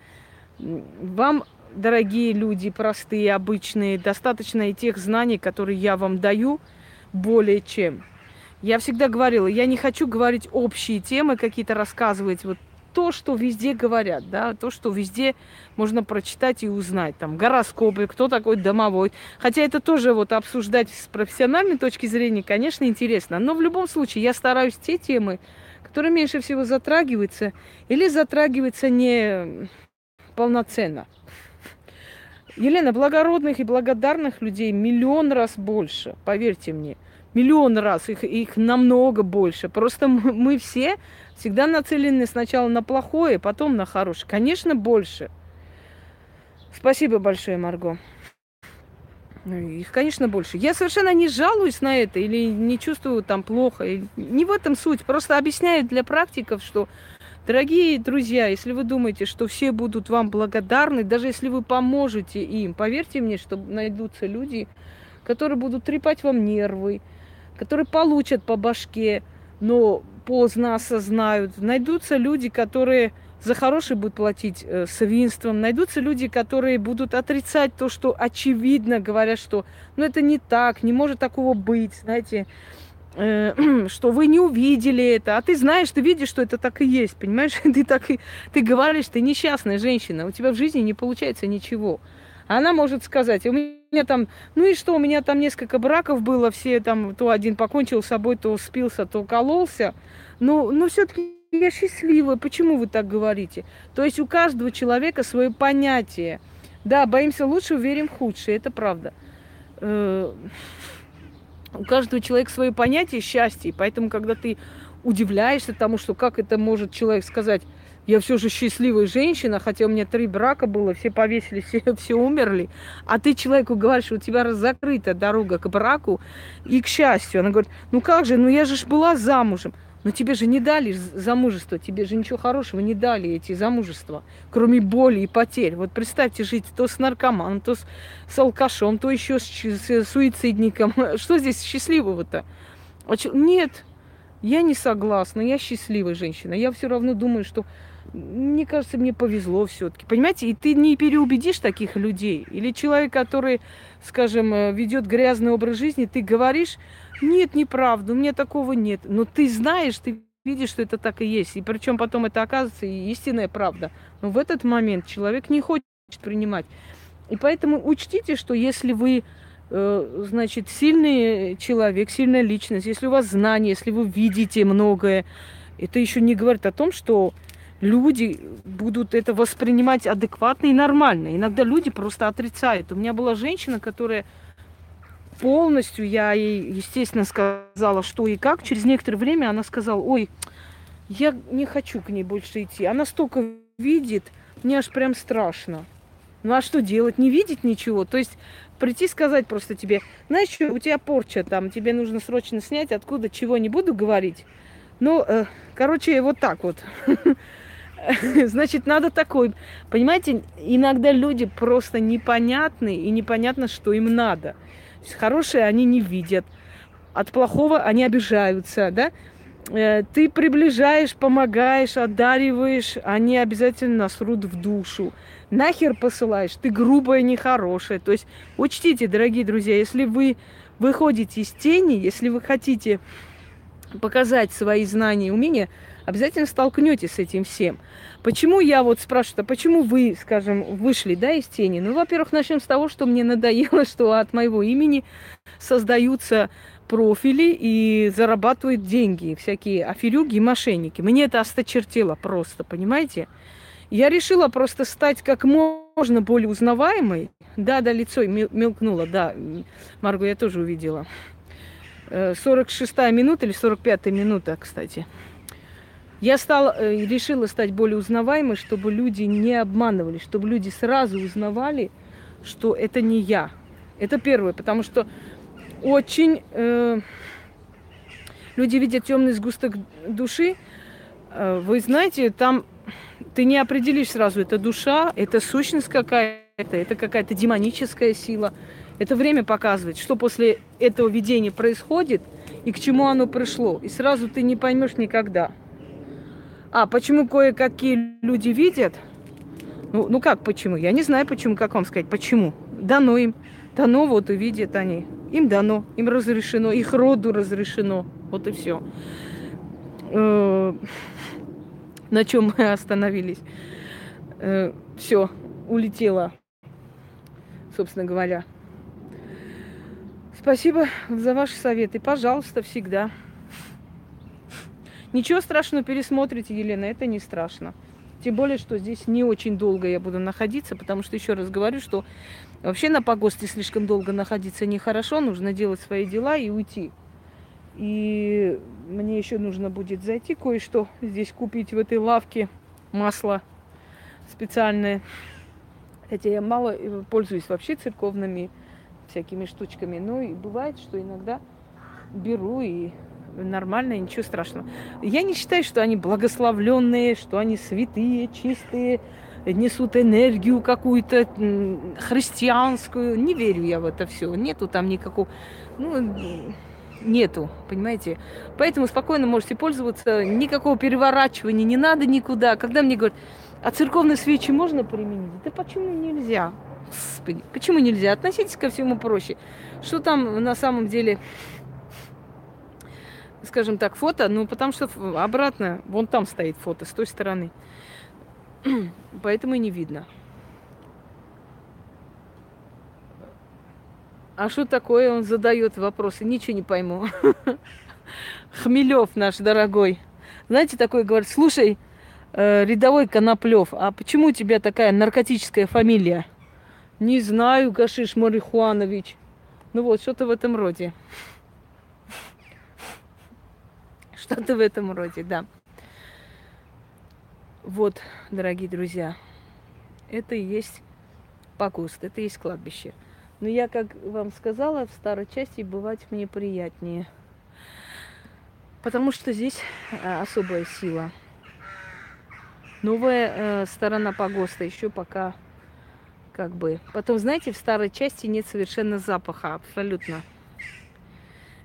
Вам дорогие люди, простые, обычные, достаточно и тех знаний, которые я вам даю, более чем. Я всегда говорила, я не хочу говорить общие темы, какие-то рассказывать, вот то, что везде говорят, да, то, что везде можно прочитать и узнать, там, гороскопы, кто такой домовой. Хотя это тоже вот обсуждать с профессиональной точки зрения, конечно, интересно. Но в любом случае я стараюсь те темы, которые меньше всего затрагиваются или затрагиваются не полноценно. Елена, благородных и благодарных людей миллион раз больше, поверьте мне. Миллион раз, их, их намного больше. Просто мы, все всегда нацелены сначала на плохое, потом на хорошее. Конечно, больше. Спасибо большое, Марго. Ну, их, конечно, больше. Я совершенно не жалуюсь на это или не чувствую там плохо. Не в этом суть. Просто объясняю для практиков, что Дорогие друзья, если вы думаете, что все будут вам благодарны, даже если вы поможете им, поверьте мне, что найдутся люди, которые будут трепать вам нервы, которые получат по башке, но поздно осознают. Найдутся люди, которые за хорошие будут платить э, свинством. Найдутся люди, которые будут отрицать то, что очевидно говорят, что ну это не так, не может такого быть, знаете. Э, что вы не увидели это, а ты знаешь, ты видишь, что это так и есть, понимаешь? Ты так и ты говоришь, ты несчастная женщина, у тебя в жизни не получается ничего. Она может сказать, у меня там, ну и что, у меня там несколько браков было, все там, то один покончил с собой, то спился, то кололся. Но, но все-таки я счастливая, почему вы так говорите? То есть у каждого человека свое понятие. Да, боимся лучше, верим в это правда. У каждого человека свое понятие счастья, и поэтому, когда ты удивляешься тому, что как это может человек сказать, я все же счастливая женщина, хотя у меня три брака было, все повесились, все, все умерли, а ты человеку говоришь, у тебя закрыта дорога к браку и к счастью. Она говорит, ну как же, ну я же была замужем. Но тебе же не дали замужество, тебе же ничего хорошего не дали эти замужества, кроме боли и потерь. Вот представьте жить то с наркоманом, то с, с алкашом, то еще с, с суицидником. Что здесь счастливого-то? Нет, я не согласна, я счастливая женщина. Я все равно думаю, что мне кажется, мне повезло все-таки. Понимаете, и ты не переубедишь таких людей. Или человек, который, скажем, э, ведет грязный образ жизни, ты говоришь, нет, неправда, у меня такого нет. Но ты знаешь, ты видишь, что это так и есть. И причем потом это оказывается и истинная правда. Но в этот момент человек не хочет принимать. И поэтому учтите, что если вы, э, значит, сильный человек, сильная личность, если у вас знания, если вы видите многое, это еще не говорит о том, что люди будут это воспринимать адекватно и нормально. Иногда люди просто отрицают. У меня была женщина, которая полностью, я ей, естественно, сказала, что и как. Через некоторое время она сказала, ой, я не хочу к ней больше идти. Она столько видит, мне аж прям страшно. Ну а что делать? Не видеть ничего? То есть прийти сказать просто тебе, знаешь что, у тебя порча там, тебе нужно срочно снять, откуда чего не буду говорить. Ну, э, короче, вот так вот. Значит, надо такой. Понимаете, иногда люди просто непонятны, и непонятно, что им надо. Хорошее они не видят, от плохого они обижаются, да? Э, ты приближаешь, помогаешь, одариваешь, они обязательно насрут в душу. Нахер посылаешь, ты грубая, нехорошая. То есть учтите, дорогие друзья, если вы выходите из тени, если вы хотите показать свои знания и умения, обязательно столкнетесь с этим всем. Почему я вот спрашиваю, почему вы, скажем, вышли, да, из тени? Ну, во-первых, начнем с того, что мне надоело, что от моего имени создаются профили и зарабатывают деньги, всякие аферюги и мошенники. Мне это осточертело просто, понимаете? Я решила просто стать как можно более узнаваемой. Да, да, лицо мелкнуло, да. Марго, я тоже увидела. 46-я э, минута или 45-я минута, кстати. Я стала, э, решила стать более узнаваемой, чтобы люди не обманывали, чтобы люди сразу узнавали, что это не я. Это первое, потому что очень э, люди видят темный сгусток души. Э, вы знаете, там ты не определишь сразу, это душа, это сущность какая-то, это какая-то демоническая сила. Это время показывает, что после этого видения происходит и к чему оно пришло. И сразу ты не поймешь никогда. А почему кое-какие люди видят? Ну, ну как почему? Я не знаю почему, как вам сказать, почему. Дано им. Дано, вот и видят они. Им дано, им разрешено, их роду разрешено. Вот и все. Э, на чем мы остановились? Э, все, улетела, собственно говоря. Спасибо за ваши советы. Пожалуйста, всегда. Ничего страшного пересмотрите, Елена, это не страшно. Тем более, что здесь не очень долго я буду находиться, потому что еще раз говорю, что вообще на погосте слишком долго находиться нехорошо, нужно делать свои дела и уйти. И мне еще нужно будет зайти кое-что здесь купить в этой лавке масло специальное. Хотя я мало э, пользуюсь вообще церковными всякими штучками, но и бывает, что иногда беру и нормально, ничего страшного. Я не считаю, что они благословленные, что они святые, чистые, несут энергию какую-то христианскую. Не верю я в это все. Нету там никакого... Ну, нету, понимаете? Поэтому спокойно можете пользоваться. Никакого переворачивания не надо никуда. Когда мне говорят, а церковные свечи можно применить? Да почему нельзя? Господи, почему нельзя? Относитесь ко всему проще. Что там на самом деле скажем так, фото, ну, потому что обратно, вон там стоит фото, с той стороны. Поэтому и не видно. А что такое? Он задает вопросы. Ничего не пойму. Хмелев наш дорогой. Знаете, такой говорит, слушай, э, рядовой Коноплев, а почему у тебя такая наркотическая фамилия? Не знаю, Гашиш Марихуанович. Ну вот, что-то в этом роде. Что-то в этом роде, да. Вот, дорогие друзья, это и есть погост, это и есть кладбище. Но я, как вам сказала, в старой части бывать мне приятнее. Потому что здесь э, особая сила. Новая э, сторона погоста еще пока как бы. Потом, знаете, в старой части нет совершенно запаха, абсолютно.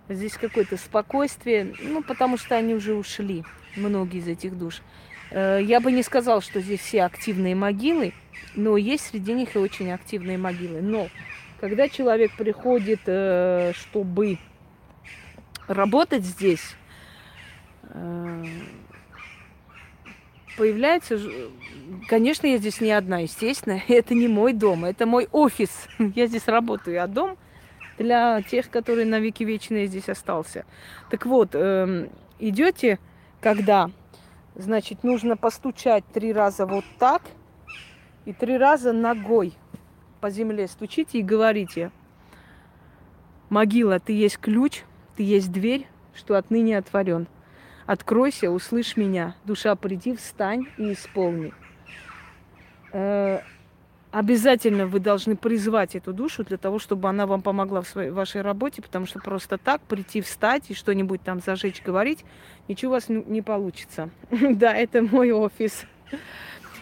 Здесь какое-то спокойствие, ну, потому что они уже ушли, многие из этих душ. Э, я бы не сказал, что здесь все активные могилы, но есть среди них и очень активные могилы. Но когда человек приходит, э, чтобы работать здесь, э, появляется, конечно, я здесь не одна, естественно, это не мой дом, это мой офис. Я здесь работаю, а дом для тех, которые на веки вечные здесь остался. Так вот, эм, идете, когда, значит, нужно постучать три раза вот так и три раза ногой по земле стучите и говорите, могила, ты есть ключ, ты есть дверь, что отныне отворен. Откройся, услышь меня. Душа, приди, встань и исполни. Обязательно вы должны призвать эту душу для того, чтобы она вам помогла в своей, вашей работе, потому что просто так прийти, встать и что-нибудь там зажечь, говорить, ничего у вас не получится. Да, это мой офис.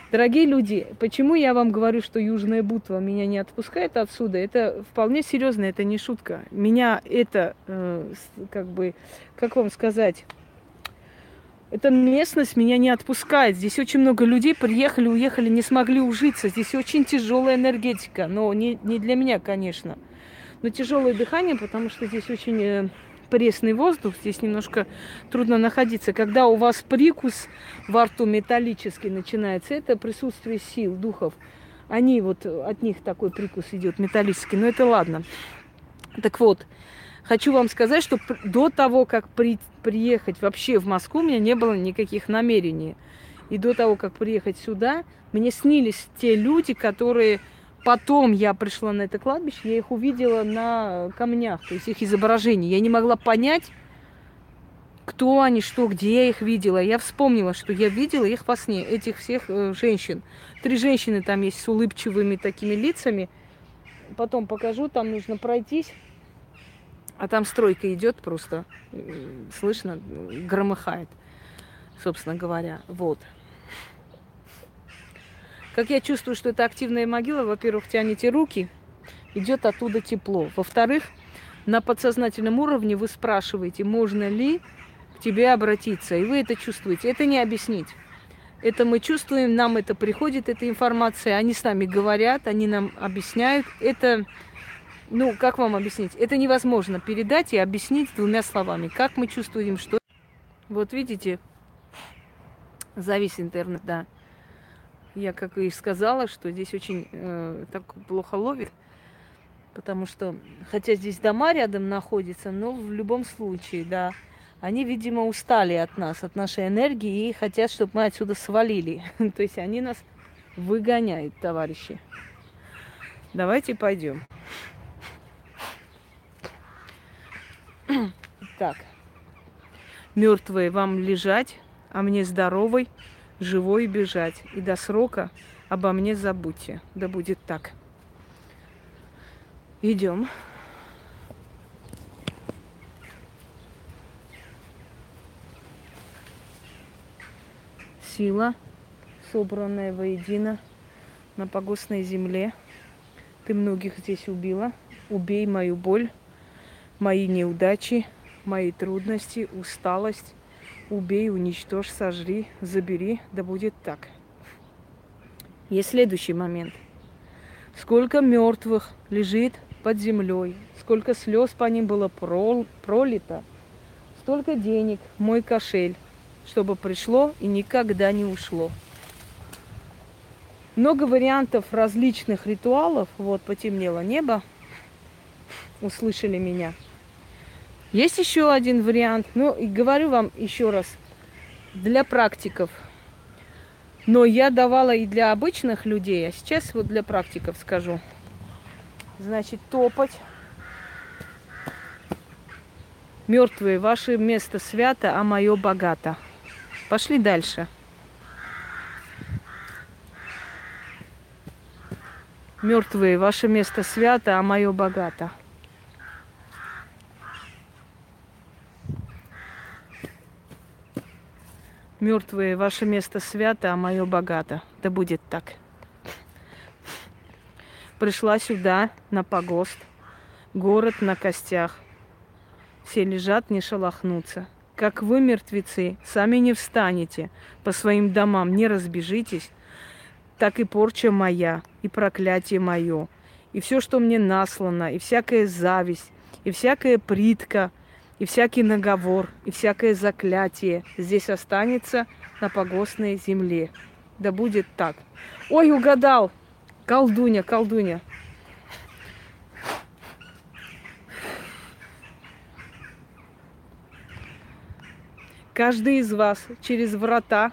Дорогие люди, почему я вам говорю, что Южная Бутва меня не отпускает отсюда? Это вполне серьезно, это не шутка. Меня это, э, как бы, как вам сказать, эта местность меня не отпускает. Здесь очень много людей приехали, уехали, не смогли ужиться. Здесь очень тяжелая энергетика. Но не, не для меня, конечно. Но тяжелое дыхание, потому что здесь очень э, пресный воздух, здесь немножко трудно находиться. Когда у вас прикус во рту металлический начинается, это присутствие сил, духов. Они вот, от них такой прикус идет металлический. Но это ладно. Так вот, Хочу вам сказать, что до того, как при, приехать вообще в Москву, у меня не было никаких намерений. И до того, как приехать сюда, мне снились те люди, которые потом я пришла на это кладбище, я их увидела на камнях, то есть их изображения. Я не могла понять, кто они, что, где я их видела. Я вспомнила, что я видела их во сне, этих всех э, женщин. Три женщины там есть с улыбчивыми такими лицами. Потом покажу, там нужно пройтись. А там стройка идет просто, слышно, громыхает, собственно говоря. Вот. Как я чувствую, что это активная могила, во-первых, тянете руки, идет оттуда тепло. Во-вторых, на подсознательном уровне вы спрашиваете, можно ли к тебе обратиться, и вы это чувствуете. Это не объяснить. Это мы чувствуем, нам это приходит, эта информация, они с нами говорят, они нам объясняют. Это ну, как вам объяснить? Это невозможно передать и объяснить двумя словами. Как мы чувствуем, что... Вот видите, завис интернет, да. Я, как и сказала, что здесь очень э, так плохо ловит, потому что, хотя здесь дома рядом находятся, но в любом случае, да, они, видимо, устали от нас, от нашей энергии и хотят, чтобы мы отсюда свалили. То есть они нас выгоняют, товарищи. Давайте пойдем. Так. Мертвые вам лежать, а мне здоровой, живой бежать. И до срока обо мне забудьте. Да будет так. Идем. Сила, собранная воедино на погостной земле. Ты многих здесь убила. Убей мою боль мои неудачи, мои трудности, усталость. Убей, уничтожь, сожри, забери, да будет так. Есть следующий момент. Сколько мертвых лежит под землей, сколько слез по ним было пролито, столько денег мой кошель, чтобы пришло и никогда не ушло. Много вариантов различных ритуалов. Вот потемнело небо. Услышали меня. Есть еще один вариант. Ну, и говорю вам еще раз, для практиков. Но я давала и для обычных людей, а сейчас вот для практиков скажу. Значит, топать. Мертвые, ваше место свято, а мое богато. Пошли дальше. Мертвые, ваше место свято, а мое богато. Мертвые, ваше место свято, а мое богато. Да будет так. Пришла сюда, на погост. Город на костях. Все лежат, не шелохнутся. Как вы, мертвецы, сами не встанете, по своим домам не разбежитесь, так и порча моя, и проклятие мое, и все, что мне наслано, и всякая зависть, и всякая притка, и всякий наговор, и всякое заклятие здесь останется на погостной земле. Да будет так. Ой, угадал! Колдуня, колдуня. Каждый из вас через врата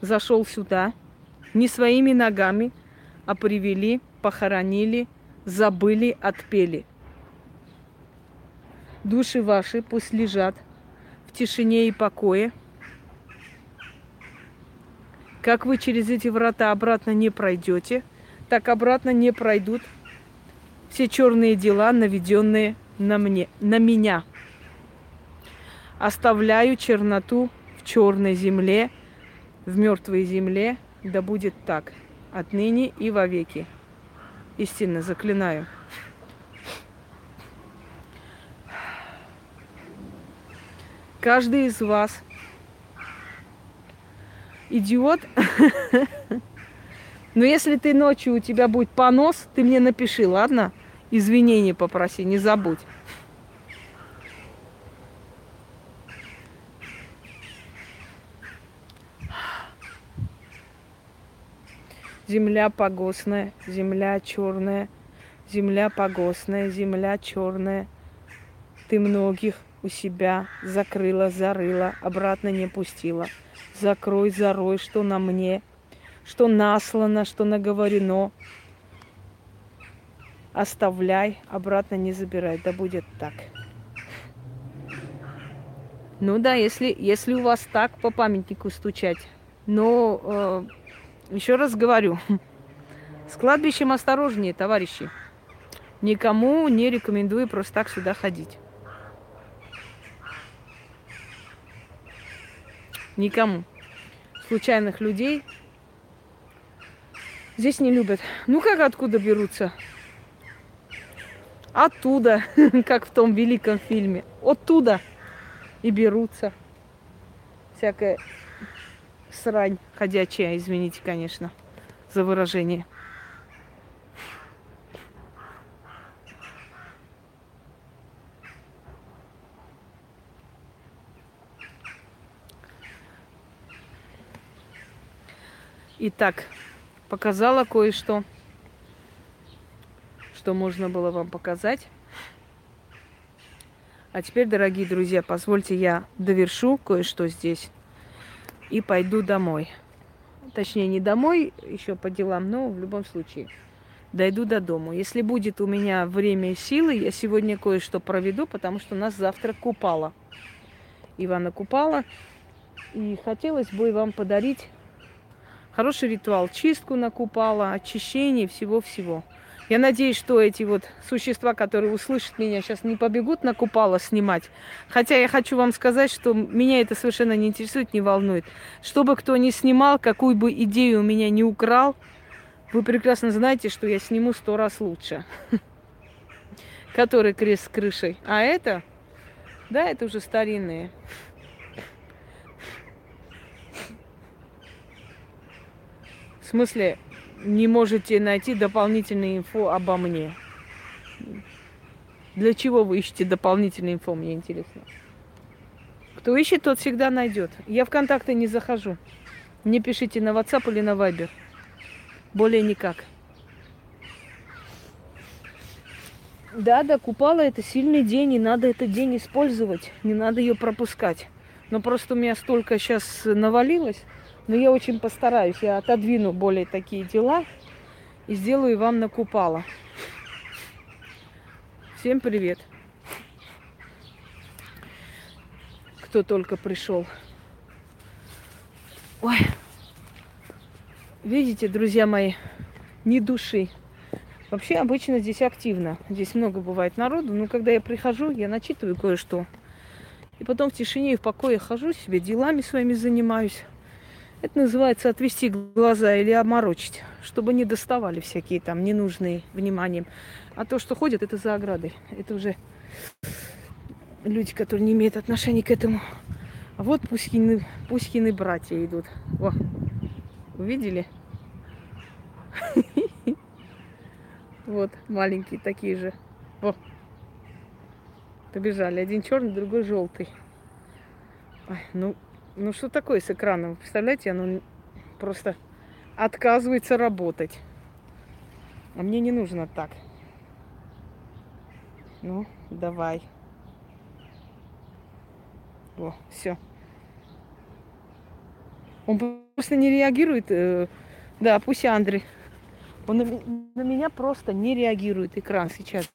зашел сюда, не своими ногами, а привели, похоронили, забыли, отпели. Души ваши пусть лежат в тишине и покое. Как вы через эти врата обратно не пройдете, так обратно не пройдут все черные дела, наведенные на мне, на меня – Оставляю черноту в черной земле, в мертвой земле, да будет так, отныне и вовеки. Истинно заклинаю. Каждый из вас идиот. Но если ты ночью у тебя будет понос, ты мне напиши, ладно? Извинения попроси, не забудь. Земля погостная, земля черная, земля погостная, земля черная. Ты многих у себя закрыла, зарыла, обратно не пустила. Закрой, зарой, что на мне, что наслано, что наговорено. Оставляй, обратно не забирай, да будет так. Ну да, если, если у вас так по памятнику стучать. Но э, еще раз говорю, с кладбищем осторожнее, товарищи. Никому не рекомендую просто так сюда ходить. Никому. Случайных людей здесь не любят. Ну как откуда берутся? Оттуда, как в том великом фильме. Оттуда и берутся. Всякое срань ходячая, извините, конечно, за выражение. Итак, показала кое-что, что можно было вам показать. А теперь, дорогие друзья, позвольте я довершу кое-что здесь и пойду домой. Точнее, не домой, еще по делам, но в любом случае дойду до дома. Если будет у меня время и силы, я сегодня кое-что проведу, потому что нас завтра купала. Ивана Купала. И хотелось бы вам подарить хороший ритуал, чистку на Купала, очищение всего-всего. Я надеюсь, что эти вот существа, которые услышат меня, сейчас не побегут на купало снимать. Хотя я хочу вам сказать, что меня это совершенно не интересует, не волнует. Чтобы кто ни снимал, какую бы идею у меня не украл, вы прекрасно знаете, что я сниму сто раз лучше. Который крест с крышей. А это, да, это уже старинные. В смысле, не можете найти дополнительную инфу обо мне. Для чего вы ищете дополнительную инфу, мне интересно. Кто ищет, тот всегда найдет. Я в контакты не захожу. Мне пишите на WhatsApp или на Viber. Более никак. Да, да, купала это сильный день, и надо этот день использовать. Не надо ее пропускать. Но просто у меня столько сейчас навалилось. Но я очень постараюсь, я отодвину более такие дела и сделаю вам накупала. Всем привет! Кто только пришел. Ой, видите, друзья мои, ни души. Вообще обычно здесь активно. Здесь много бывает народу, но когда я прихожу, я начитываю кое-что. И потом в тишине и в покое хожу себе, делами своими занимаюсь. Это называется отвести глаза или оморочить, чтобы не доставали всякие там ненужные вниманием. А то, что ходят, это за оградой. Это уже люди, которые не имеют отношения к этому. А вот Пуськины, Пуськины братья идут. О, увидели? Вот, маленькие такие же. О, побежали. Один черный, другой желтый. Ой, ну, ну что такое с экраном? Представляете, оно просто отказывается работать. А мне не нужно так. Ну, давай. О, все. Он просто не реагирует. Э, да, пусть Андрей. Он на, на меня просто не реагирует экран сейчас.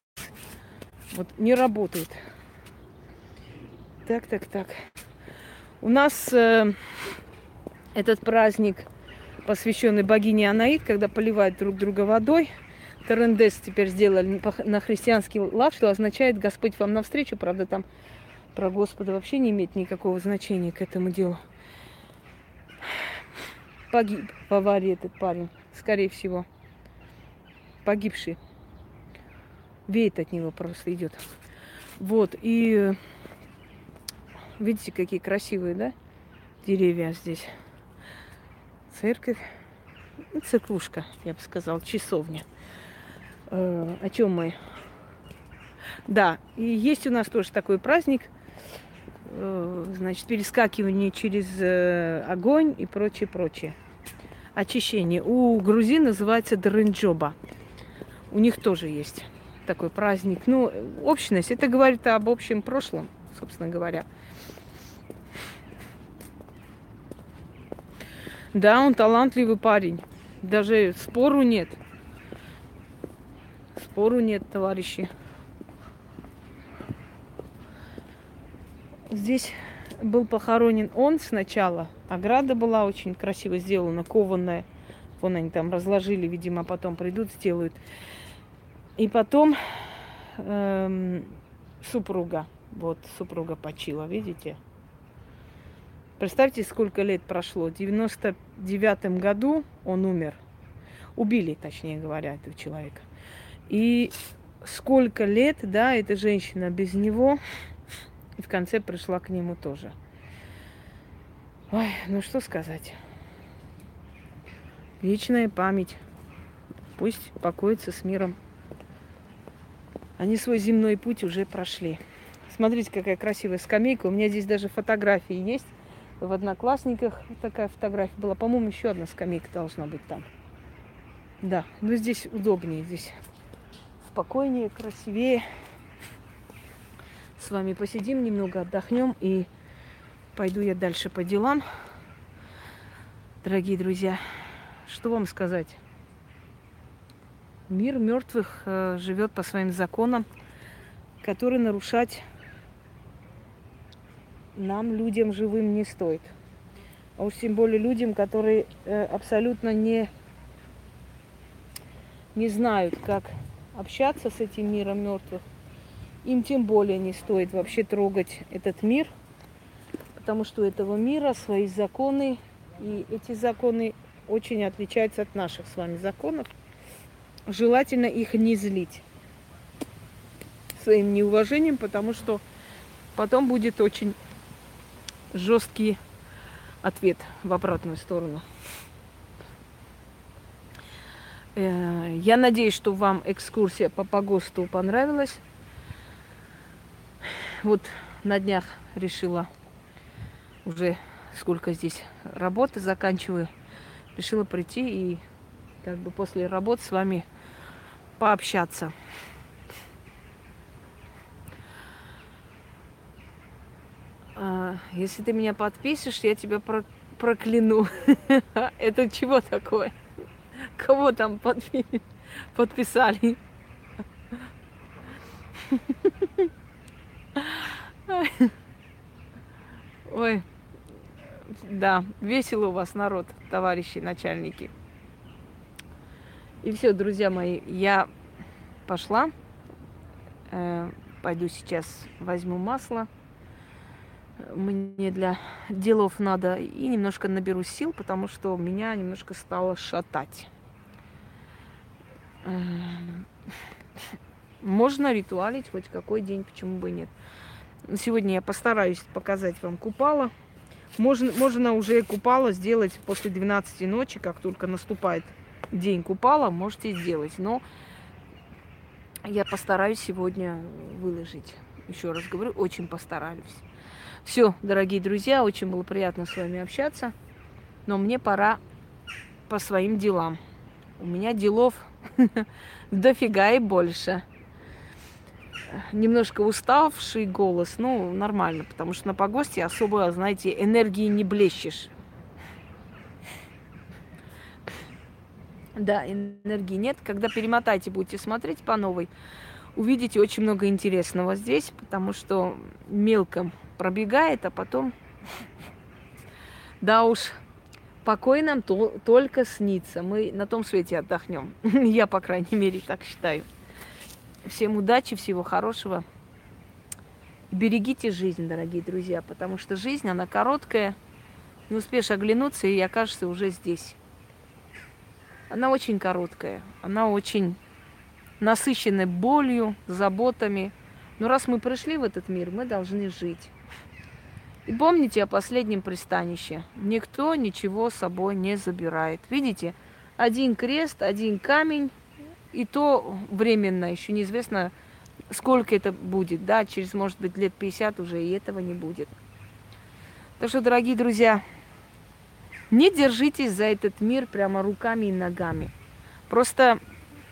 Вот не работает. Так, так, так. У нас э, этот праздник, посвященный богине Анаид, когда поливают друг друга водой. Терендес теперь сделали на христианский лад, что означает Господь вам навстречу. Правда, там про Господа вообще не имеет никакого значения к этому делу. Погиб в аварии этот парень, скорее всего. Погибший. Веет от него просто идет. Вот, и Видите, какие красивые, да, деревья здесь. Церковь, ну, церквушка, я бы сказал, часовня. Э, о чем мы? Да, и есть у нас тоже такой праздник, э, значит, перескакивание через э, огонь и прочее, прочее. Очищение. У грузин называется Дрынджоба. У них тоже есть такой праздник. Ну, общность, это говорит об общем прошлом, собственно говоря. Да, он талантливый парень. Даже спору нет. Спору нет, товарищи. Здесь был похоронен он сначала. Ограда была очень красиво сделана, кованая. Вон они там разложили, видимо, потом придут, сделают. И потом эм, супруга. Вот супруга почила, видите? Представьте, сколько лет прошло. В 99 году он умер. Убили, точнее говоря, этого человека. И сколько лет, да, эта женщина без него, и в конце пришла к нему тоже. Ой, ну что сказать. Вечная память. Пусть покоится с миром. Они свой земной путь уже прошли. Смотрите, какая красивая скамейка. У меня здесь даже фотографии есть в Одноклассниках такая фотография была. По-моему, еще одна скамейка должна быть там. Да, но здесь удобнее, здесь спокойнее, красивее. С вами посидим немного, отдохнем и пойду я дальше по делам. Дорогие друзья, что вам сказать? Мир мертвых э, живет по своим законам, которые нарушать нам, людям живым, не стоит. А уж тем более людям, которые э, абсолютно не, не знают, как общаться с этим миром мертвых, им тем более не стоит вообще трогать этот мир, потому что у этого мира свои законы, и эти законы очень отличаются от наших с вами законов. Желательно их не злить своим неуважением, потому что потом будет очень жесткий ответ в обратную сторону. Э, я надеюсь, что вам экскурсия по Погосту понравилась. Вот на днях решила уже сколько здесь работы заканчиваю, решила прийти и как бы после работы с вами пообщаться. Если ты меня подпишешь, я тебя про прокляну. Это чего такое? Кого там подпи подписали? Ой, да, весело у вас народ, товарищи начальники. И все, друзья мои, я пошла. Э, пойду сейчас возьму масло мне для делов надо и немножко наберу сил, потому что меня немножко стало шатать. Эм, можно ритуалить хоть какой день, почему бы нет. Сегодня я постараюсь показать вам купала. Можно, можно уже купала сделать после 12 ночи, как только наступает день купала, можете сделать. Но я постараюсь сегодня выложить. Еще раз говорю, очень постараюсь. Все, дорогие друзья, очень было приятно с вами общаться. Но мне пора по своим делам. У меня делов дофига и больше немножко уставший голос, ну, нормально, потому что на погосте особо, знаете, энергии не блещешь. Да, энергии нет. Когда перемотайте, будете смотреть по новой, увидите очень много интересного здесь, потому что мелко пробегает, а потом... Да уж, покой нам то, только снится. Мы на том свете отдохнем. Я, по крайней мере, так считаю. Всем удачи, всего хорошего. Берегите жизнь, дорогие друзья, потому что жизнь, она короткая. Не успеешь оглянуться, и окажешься уже здесь. Она очень короткая, она очень насыщена болью, заботами. Но раз мы пришли в этот мир, мы должны жить. И помните о последнем пристанище. Никто ничего с собой не забирает. Видите, один крест, один камень, и то временно, еще неизвестно, сколько это будет, да, через, может быть, лет 50 уже и этого не будет. Так что, дорогие друзья, не держитесь за этот мир прямо руками и ногами. Просто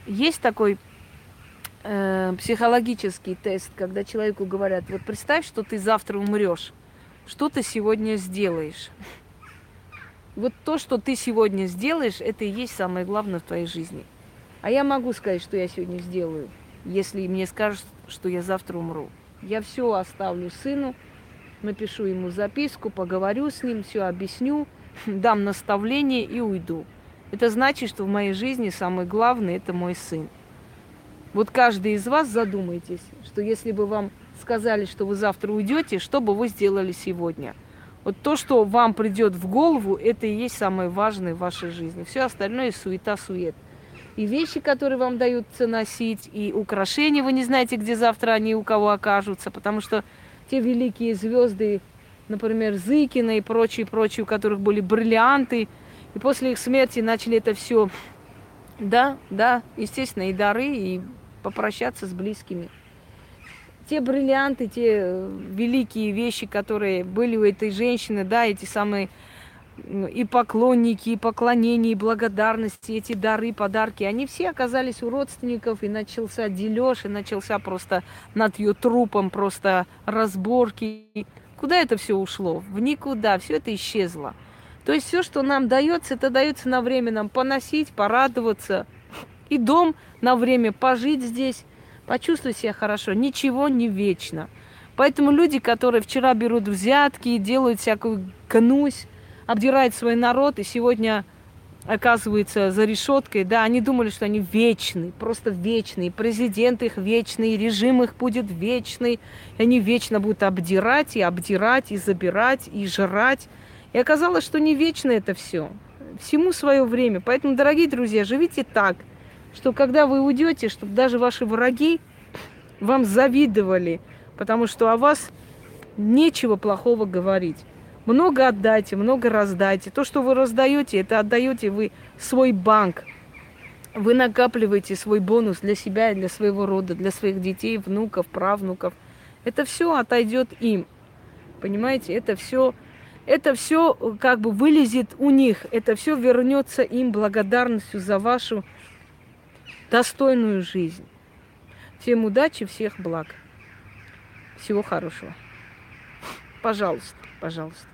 есть такой э, психологический тест, когда человеку говорят, вот представь, что ты завтра умрешь, что ты сегодня сделаешь. Вот то, что ты сегодня сделаешь, это и есть самое главное в твоей жизни – а я могу сказать, что я сегодня сделаю, если мне скажут, что я завтра умру. Я все оставлю сыну, напишу ему записку, поговорю с ним, все объясню, дам наставление и уйду. Это значит, что в моей жизни самый главный – это мой сын. Вот каждый из вас задумайтесь, что если бы вам сказали, что вы завтра уйдете, что бы вы сделали сегодня? Вот то, что вам придет в голову, это и есть самое важное в вашей жизни. Все остальное суета-сует и вещи, которые вам даются носить, и украшения. Вы не знаете, где завтра они у кого окажутся, потому что те великие звезды, например, Зыкина и прочие, прочие, у которых были бриллианты, и после их смерти начали это все, да, да, естественно, и дары, и попрощаться с близкими. Те бриллианты, те великие вещи, которые были у этой женщины, да, эти самые и поклонники, и поклонения, и благодарности, эти дары, подарки, они все оказались у родственников, и начался дележ, и начался просто над ее трупом просто разборки. Куда это все ушло? В никуда, все это исчезло. То есть все, что нам дается, это дается на время нам поносить, порадоваться. И дом на время пожить здесь, почувствовать себя хорошо. Ничего не вечно. Поэтому люди, которые вчера берут взятки и делают всякую гнусь, обдирает свой народ, и сегодня оказывается за решеткой, да, они думали, что они вечны, просто вечные, президент их вечный, режим их будет вечный, и они вечно будут обдирать и обдирать, и забирать, и жрать. И оказалось, что не вечно это все. Всему свое время. Поэтому, дорогие друзья, живите так, что когда вы уйдете, чтобы даже ваши враги вам завидовали, потому что о вас нечего плохого говорить. Много отдайте, много раздайте. То, что вы раздаете, это отдаете вы свой банк. Вы накапливаете свой бонус для себя и для своего рода, для своих детей, внуков, правнуков. Это все отойдет им. Понимаете, это все, это все как бы вылезет у них. Это все вернется им благодарностью за вашу достойную жизнь. Всем удачи, всех благ. Всего хорошего. Пожалуйста, пожалуйста.